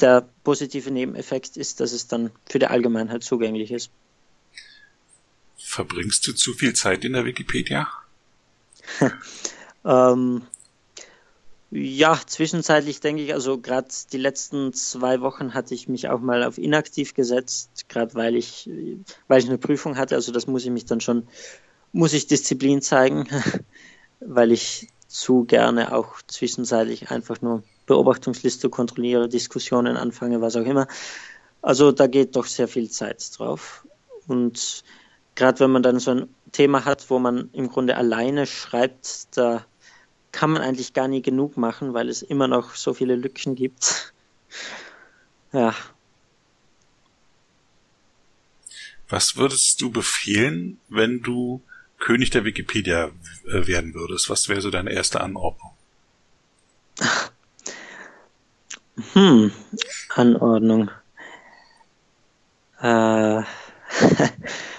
der positive Nebeneffekt ist, dass es dann für die Allgemeinheit zugänglich ist. Verbringst du zu viel Zeit in der Wikipedia? ähm, ja, zwischenzeitlich denke ich, also gerade die letzten zwei Wochen hatte ich mich auch mal auf inaktiv gesetzt, gerade weil ich, weil ich eine Prüfung hatte. Also das muss ich mich dann schon, muss ich Disziplin zeigen, weil ich zu gerne auch zwischenzeitlich einfach nur Beobachtungsliste kontrolliere, Diskussionen anfange, was auch immer. Also da geht doch sehr viel Zeit drauf. Und gerade wenn man dann so ein Thema hat, wo man im Grunde alleine schreibt, da kann man eigentlich gar nie genug machen, weil es immer noch so viele Lücken gibt. ja. Was würdest du befehlen, wenn du König der Wikipedia äh, werden würdest? Was wäre so deine erste Anordnung? Hm, Anordnung. Äh,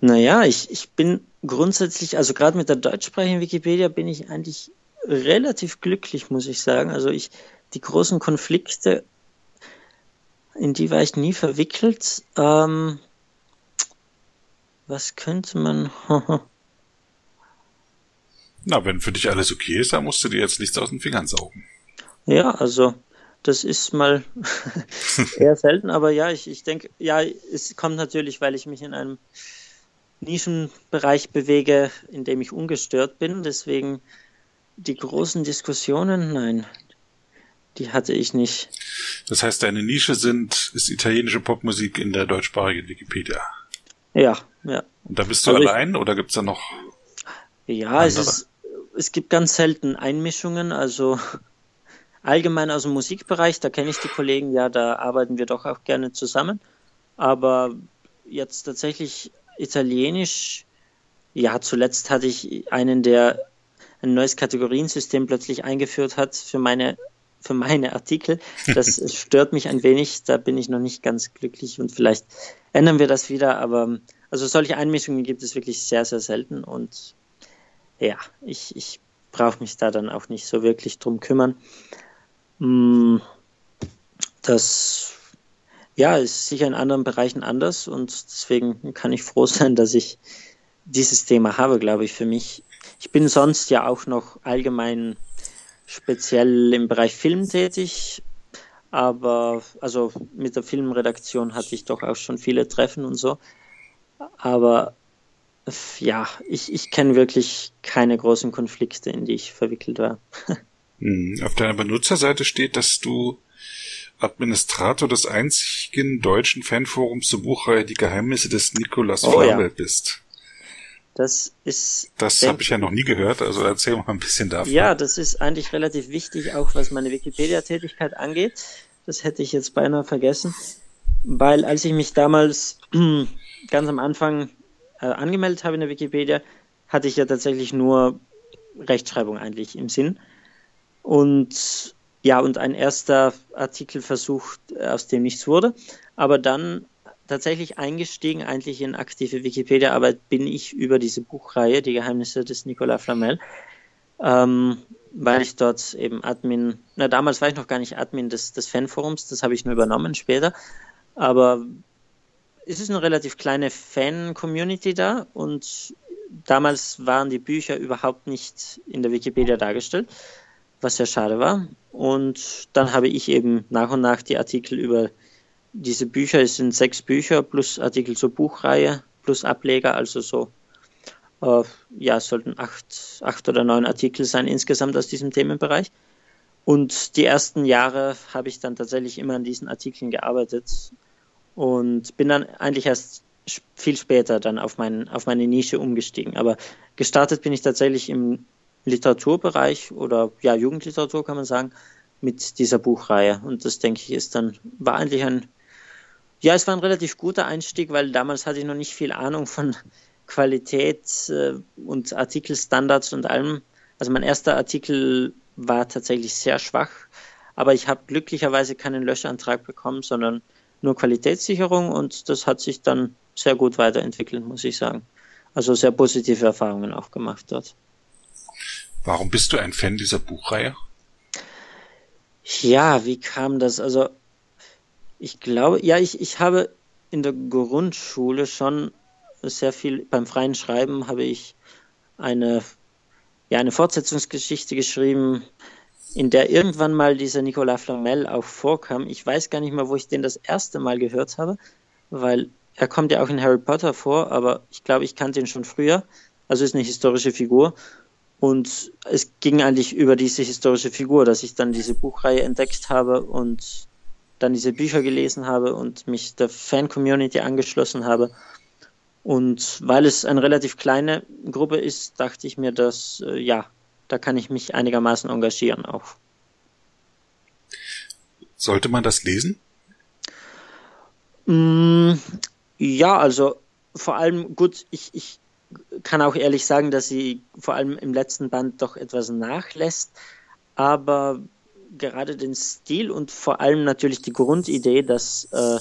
naja, ich, ich bin grundsätzlich, also gerade mit der deutschsprachigen Wikipedia bin ich eigentlich relativ glücklich, muss ich sagen. Also ich, die großen Konflikte, in die war ich nie verwickelt. Ähm, was könnte man. Na, wenn für dich alles okay ist, dann musst du dir jetzt nichts aus den Fingern saugen. Ja, also das ist mal eher selten, aber ja, ich, ich denke, ja, es kommt natürlich, weil ich mich in einem Nischenbereich bewege, in dem ich ungestört bin. Deswegen die großen Diskussionen, nein, die hatte ich nicht. Das heißt, deine Nische sind, ist italienische Popmusik in der deutschsprachigen Wikipedia. Ja, ja. Und da bist du also allein ich, oder gibt's da noch? Ja, es ist, es gibt ganz selten Einmischungen, also allgemein aus dem Musikbereich, da kenne ich die Kollegen, ja, da arbeiten wir doch auch gerne zusammen. Aber jetzt tatsächlich Italienisch, ja, zuletzt hatte ich einen, der ein neues Kategoriensystem plötzlich eingeführt hat für meine für meine Artikel. Das stört mich ein wenig, da bin ich noch nicht ganz glücklich und vielleicht ändern wir das wieder, aber also solche Einmischungen gibt es wirklich sehr, sehr selten und ja, ich, ich brauche mich da dann auch nicht so wirklich drum kümmern. Mm, das ja, ist sicher in anderen Bereichen anders und deswegen kann ich froh sein, dass ich dieses Thema habe, glaube ich, für mich. Ich bin sonst ja auch noch allgemein speziell im Bereich Film tätig, aber also mit der Filmredaktion hatte ich doch auch schon viele Treffen und so. Aber ja, ich, ich kenne wirklich keine großen Konflikte, in die ich verwickelt war. Hm, auf deiner Benutzerseite steht, dass du Administrator des einzigen deutschen Fanforums zur Buchreihe Die Geheimnisse des Nikolaus oh, Flamel ja. bist. Das ist. Das habe ich ja noch nie gehört, also erzähl mal ein bisschen davon. Ja, das ist eigentlich relativ wichtig, auch was meine Wikipedia-Tätigkeit angeht. Das hätte ich jetzt beinahe vergessen, weil als ich mich damals ganz am Anfang äh, angemeldet habe in der Wikipedia, hatte ich ja tatsächlich nur Rechtschreibung eigentlich im Sinn. Und ja, und ein erster Artikel versucht, aus dem nichts wurde. Aber dann tatsächlich eingestiegen eigentlich in aktive Wikipedia-Arbeit bin ich über diese Buchreihe, die Geheimnisse des Nicolas Flamel, ähm, weil ich dort eben Admin, na damals war ich noch gar nicht Admin des, des Fanforums, das habe ich nur übernommen später, aber es ist eine relativ kleine Fan-Community da und damals waren die Bücher überhaupt nicht in der Wikipedia dargestellt, was sehr schade war. Und dann habe ich eben nach und nach die Artikel über diese Bücher, es sind sechs Bücher plus Artikel zur Buchreihe plus Ableger, also so, äh, ja, es sollten acht, acht oder neun Artikel sein insgesamt aus diesem Themenbereich. Und die ersten Jahre habe ich dann tatsächlich immer an diesen Artikeln gearbeitet und bin dann eigentlich erst viel später dann auf, mein, auf meine Nische umgestiegen. Aber gestartet bin ich tatsächlich im Literaturbereich oder ja, Jugendliteratur kann man sagen, mit dieser Buchreihe. Und das denke ich ist dann, war eigentlich ein ja, es war ein relativ guter Einstieg, weil damals hatte ich noch nicht viel Ahnung von Qualität äh, und Artikelstandards und allem. Also mein erster Artikel war tatsächlich sehr schwach, aber ich habe glücklicherweise keinen Löschantrag bekommen, sondern nur Qualitätssicherung und das hat sich dann sehr gut weiterentwickelt, muss ich sagen. Also sehr positive Erfahrungen auch gemacht dort. Warum bist du ein Fan dieser Buchreihe? Ja, wie kam das? Also ich glaube, ja, ich, ich habe in der Grundschule schon sehr viel, beim freien Schreiben habe ich eine, ja, eine Fortsetzungsgeschichte geschrieben, in der irgendwann mal dieser Nicolas Flamel auch vorkam. Ich weiß gar nicht mal, wo ich den das erste Mal gehört habe, weil er kommt ja auch in Harry Potter vor, aber ich glaube, ich kannte ihn schon früher. Also ist eine historische Figur. Und es ging eigentlich über diese historische Figur, dass ich dann diese Buchreihe entdeckt habe und dann diese Bücher gelesen habe und mich der Fan-Community angeschlossen habe. Und weil es eine relativ kleine Gruppe ist, dachte ich mir, dass äh, ja, da kann ich mich einigermaßen engagieren auch. Sollte man das lesen? Mm, ja, also vor allem gut, ich, ich kann auch ehrlich sagen, dass sie vor allem im letzten Band doch etwas nachlässt. aber gerade den Stil und vor allem natürlich die Grundidee, dass äh,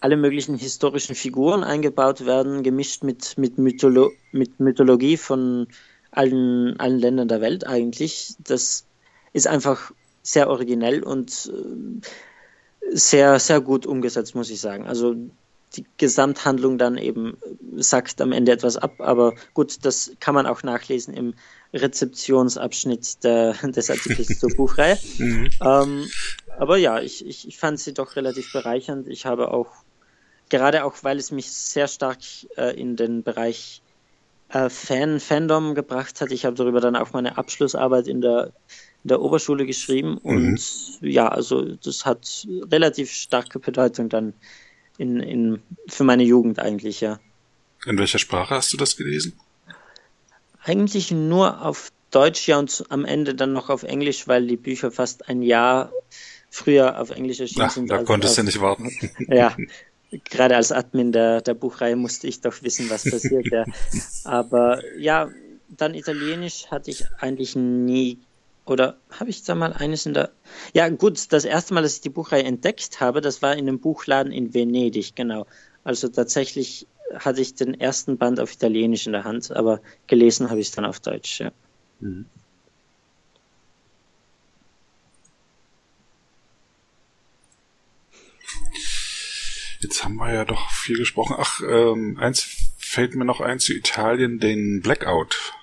alle möglichen historischen Figuren eingebaut werden, gemischt mit, mit, Mytholo mit Mythologie von allen, allen Ländern der Welt eigentlich. Das ist einfach sehr originell und äh, sehr, sehr gut umgesetzt, muss ich sagen. Also die Gesamthandlung dann eben sagt am Ende etwas ab, aber gut, das kann man auch nachlesen im Rezeptionsabschnitt der, des Artikels zur Buchreihe. Mhm. Ähm, aber ja, ich, ich, ich fand sie doch relativ bereichernd. Ich habe auch, gerade auch, weil es mich sehr stark äh, in den Bereich äh, Fan, Fandom gebracht hat. Ich habe darüber dann auch meine Abschlussarbeit in der, in der Oberschule geschrieben und mhm. ja, also das hat relativ starke Bedeutung dann in, in, für meine Jugend eigentlich, ja. In welcher Sprache hast du das gelesen? Eigentlich nur auf Deutsch, ja, und am Ende dann noch auf Englisch, weil die Bücher fast ein Jahr früher auf Englisch erschienen Ach, sind. Da konntest du nicht warten. Ja, gerade als Admin der, der Buchreihe musste ich doch wissen, was passiert. ja. Aber ja, dann Italienisch hatte ich eigentlich nie. Oder habe ich da mal eines in der. Ja, gut, das erste Mal, dass ich die Buchreihe entdeckt habe, das war in einem Buchladen in Venedig, genau. Also tatsächlich hatte ich den ersten Band auf Italienisch in der Hand, aber gelesen habe ich es dann auf Deutsch, ja. Mhm. Jetzt haben wir ja doch viel gesprochen. Ach, ähm, eins fällt mir noch ein zu Italien, den Blackout.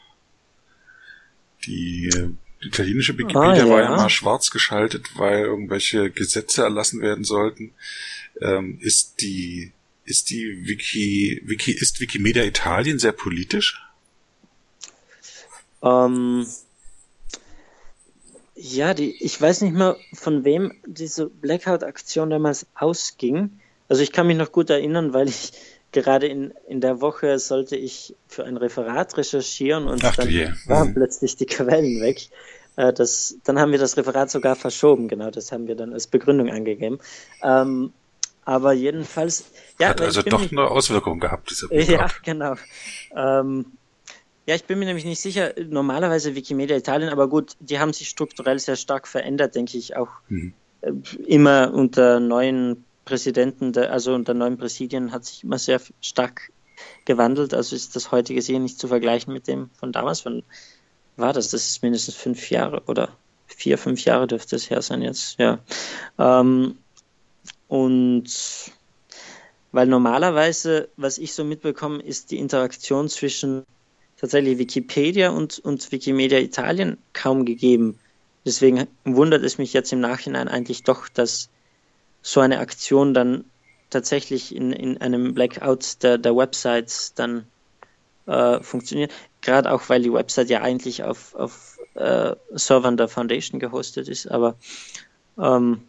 Die, die italienische Wikipedia ah, war ja mal schwarz geschaltet, weil irgendwelche Gesetze erlassen werden sollten. Ähm, ist die ist die Wiki, Wiki ist Wikimedia Italien sehr politisch? Ähm, ja, die, ich weiß nicht mehr, von wem diese Blackout-Aktion damals ausging. Also ich kann mich noch gut erinnern, weil ich gerade in, in der Woche sollte ich für ein Referat recherchieren und Ach, dann yeah. waren mhm. plötzlich die Quellen weg. Äh, das, dann haben wir das Referat sogar verschoben, genau, das haben wir dann als Begründung angegeben. Ähm, aber jedenfalls. Ja, Hat also doch eine Auswirkung gehabt, dieser Blackout. Ja, genau. Ähm, ja, ich bin mir nämlich nicht sicher, normalerweise Wikimedia Italien, aber gut, die haben sich strukturell sehr stark verändert, denke ich, auch mhm. äh, immer unter neuen Präsidenten, der, also unter neuen Präsidien hat sich immer sehr stark gewandelt. Also ist das heutige Sehen nicht zu vergleichen mit dem von damals. Wann war das? Das ist mindestens fünf Jahre oder vier, fünf Jahre dürfte es her sein jetzt. Ja. Ähm, und weil normalerweise, was ich so mitbekomme, ist die Interaktion zwischen tatsächlich Wikipedia und, und Wikimedia Italien kaum gegeben. Deswegen wundert es mich jetzt im Nachhinein eigentlich doch, dass so eine Aktion dann tatsächlich in, in einem Blackout der, der Websites dann äh, funktioniert. Gerade auch, weil die Website ja eigentlich auf, auf äh, Servern der Foundation gehostet ist. Aber ähm,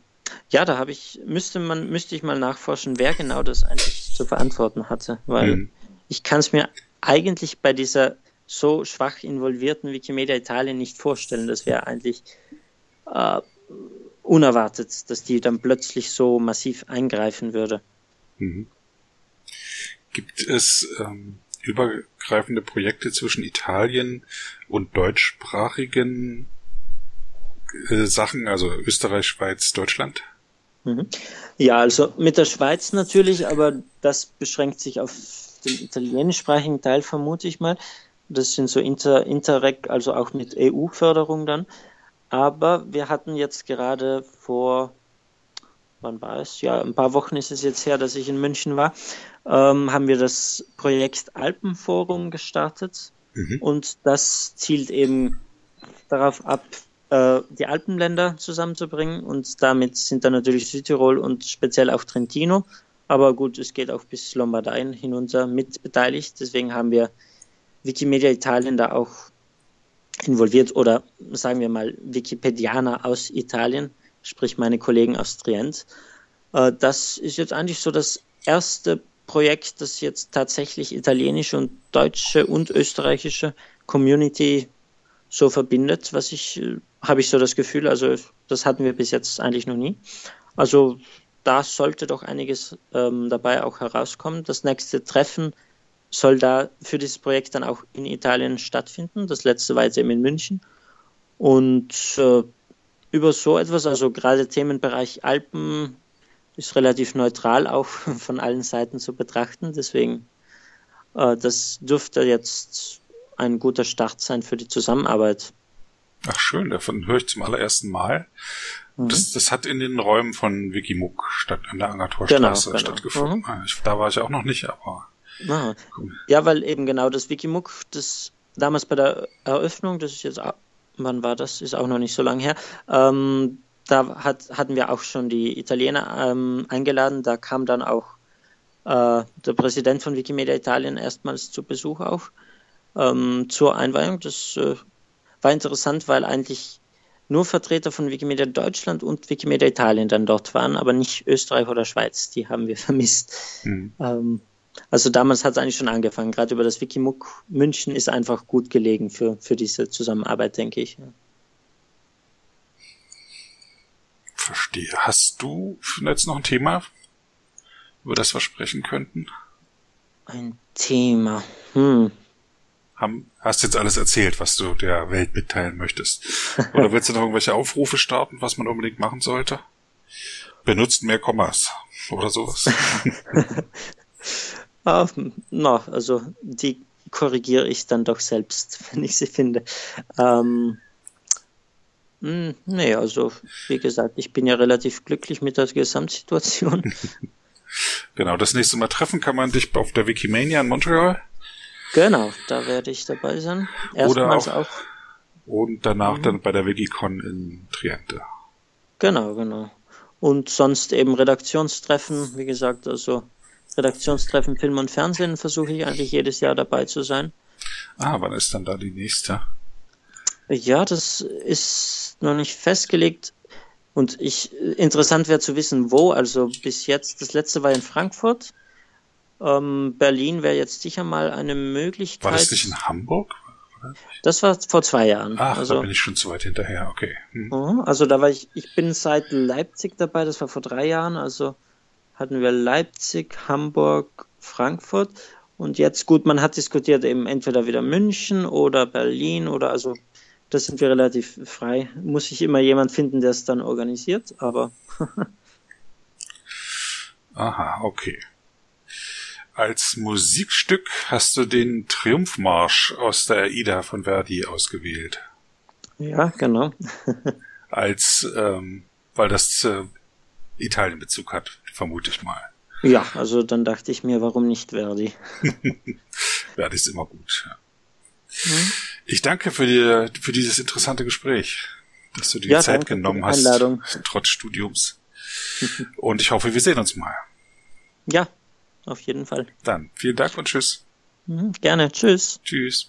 ja, da habe ich, müsste man, müsste ich mal nachforschen, wer genau das eigentlich zu verantworten hatte. Weil mhm. ich kann es mir eigentlich bei dieser so schwach involvierten Wikimedia Italien nicht vorstellen. Das wäre eigentlich äh, unerwartet, dass die dann plötzlich so massiv eingreifen würde. Mhm. Gibt es ähm, übergreifende Projekte zwischen Italien und deutschsprachigen äh, Sachen, also Österreich, Schweiz, Deutschland? Mhm. Ja, also mit der Schweiz natürlich, aber das beschränkt sich auf den italienischsprachigen Teil, vermute ich mal. Das sind so Inter, Interreg, also auch mit EU-Förderung dann. Aber wir hatten jetzt gerade vor, wann war es? Ja, ein paar Wochen ist es jetzt her, dass ich in München war, ähm, haben wir das Projekt Alpenforum gestartet. Mhm. Und das zielt eben darauf ab, äh, die Alpenländer zusammenzubringen. Und damit sind dann natürlich Südtirol und speziell auch Trentino. Aber gut, es geht auch bis Lombardei hinunter mit beteiligt. Deswegen haben wir Wikimedia Italien da auch involviert oder sagen wir mal Wikipedianer aus Italien, sprich meine Kollegen aus Trient. Äh, das ist jetzt eigentlich so das erste Projekt, das jetzt tatsächlich italienische und deutsche und österreichische Community so verbindet, was ich, äh, habe ich so das Gefühl, also das hatten wir bis jetzt eigentlich noch nie. Also da sollte doch einiges ähm, dabei auch herauskommen. Das nächste Treffen soll da für dieses Projekt dann auch in Italien stattfinden. Das letzte war jetzt eben in München. Und äh, über so etwas, also gerade Themenbereich Alpen, ist relativ neutral auch von allen Seiten zu betrachten. Deswegen, äh, das dürfte jetzt ein guter Start sein für die Zusammenarbeit. Ach schön, davon höre ich zum allerersten Mal. Mhm. Das, das hat in den Räumen von Wikimuk statt an der Angertorstraße genau, genau. stattgefunden. Mhm. Ich, da war ich auch noch nicht, aber. Ah. Ja, weil eben genau das Wikimuk, das damals bei der Eröffnung, das ist jetzt, wann war das? Ist auch noch nicht so lange her. Ähm, da hat, hatten wir auch schon die Italiener ähm, eingeladen. Da kam dann auch äh, der Präsident von Wikimedia Italien erstmals zu Besuch auch ähm, zur Einweihung. Das äh, war interessant, weil eigentlich nur Vertreter von Wikimedia Deutschland und Wikimedia Italien dann dort waren, aber nicht Österreich oder Schweiz. Die haben wir vermisst. Mhm. Ähm, also damals hat es eigentlich schon angefangen. Gerade über das Wikimuk München ist einfach gut gelegen für, für diese Zusammenarbeit, denke ich. Verstehe. Hast du jetzt noch ein Thema, über das wir sprechen könnten? Ein Thema. Hm haben, hast jetzt alles erzählt, was du der Welt mitteilen möchtest. Oder willst du noch irgendwelche Aufrufe starten, was man unbedingt machen sollte? Benutzt mehr Kommas oder sowas. ah, na, also die korrigiere ich dann doch selbst, wenn ich sie finde. Ähm, hm, nee, also wie gesagt, ich bin ja relativ glücklich mit der Gesamtsituation. genau, das nächste Mal treffen kann man dich auf der Wikimania in Montreal. Genau, da werde ich dabei sein. Erstmals Oder auch, auch. Und danach mhm. dann bei der Wikicon in Triente. Genau, genau. Und sonst eben Redaktionstreffen, wie gesagt, also Redaktionstreffen Film und Fernsehen versuche ich eigentlich jedes Jahr dabei zu sein. Ah, wann ist dann da die nächste? Ja, das ist noch nicht festgelegt. Und ich, interessant wäre zu wissen, wo. Also bis jetzt, das letzte war in Frankfurt. Ähm, Berlin wäre jetzt sicher mal eine Möglichkeit. War das nicht in Hamburg? Das war vor zwei Jahren. Ach, also, da bin ich schon zu weit hinterher, okay. Hm. Mhm, also da war ich, ich bin seit Leipzig dabei, das war vor drei Jahren, also hatten wir Leipzig, Hamburg, Frankfurt und jetzt gut, man hat diskutiert eben entweder wieder München oder Berlin oder also das sind wir relativ frei. Muss ich immer jemand finden, der es dann organisiert, aber. Aha, okay. Als Musikstück hast du den Triumphmarsch aus der Aida von Verdi ausgewählt. Ja, genau. Als, ähm, weil das äh, Italien-Bezug hat, vermute ich mal. Ja, also dann dachte ich mir, warum nicht Verdi? Verdi ist immer gut. Ja. Hm? Ich danke für, die, für dieses interessante Gespräch, dass du dir ja, Zeit genommen hast, trotz Studiums. Und ich hoffe, wir sehen uns mal. Ja, auf jeden Fall. Dann vielen Dank und tschüss. Mhm, gerne. Tschüss. Tschüss.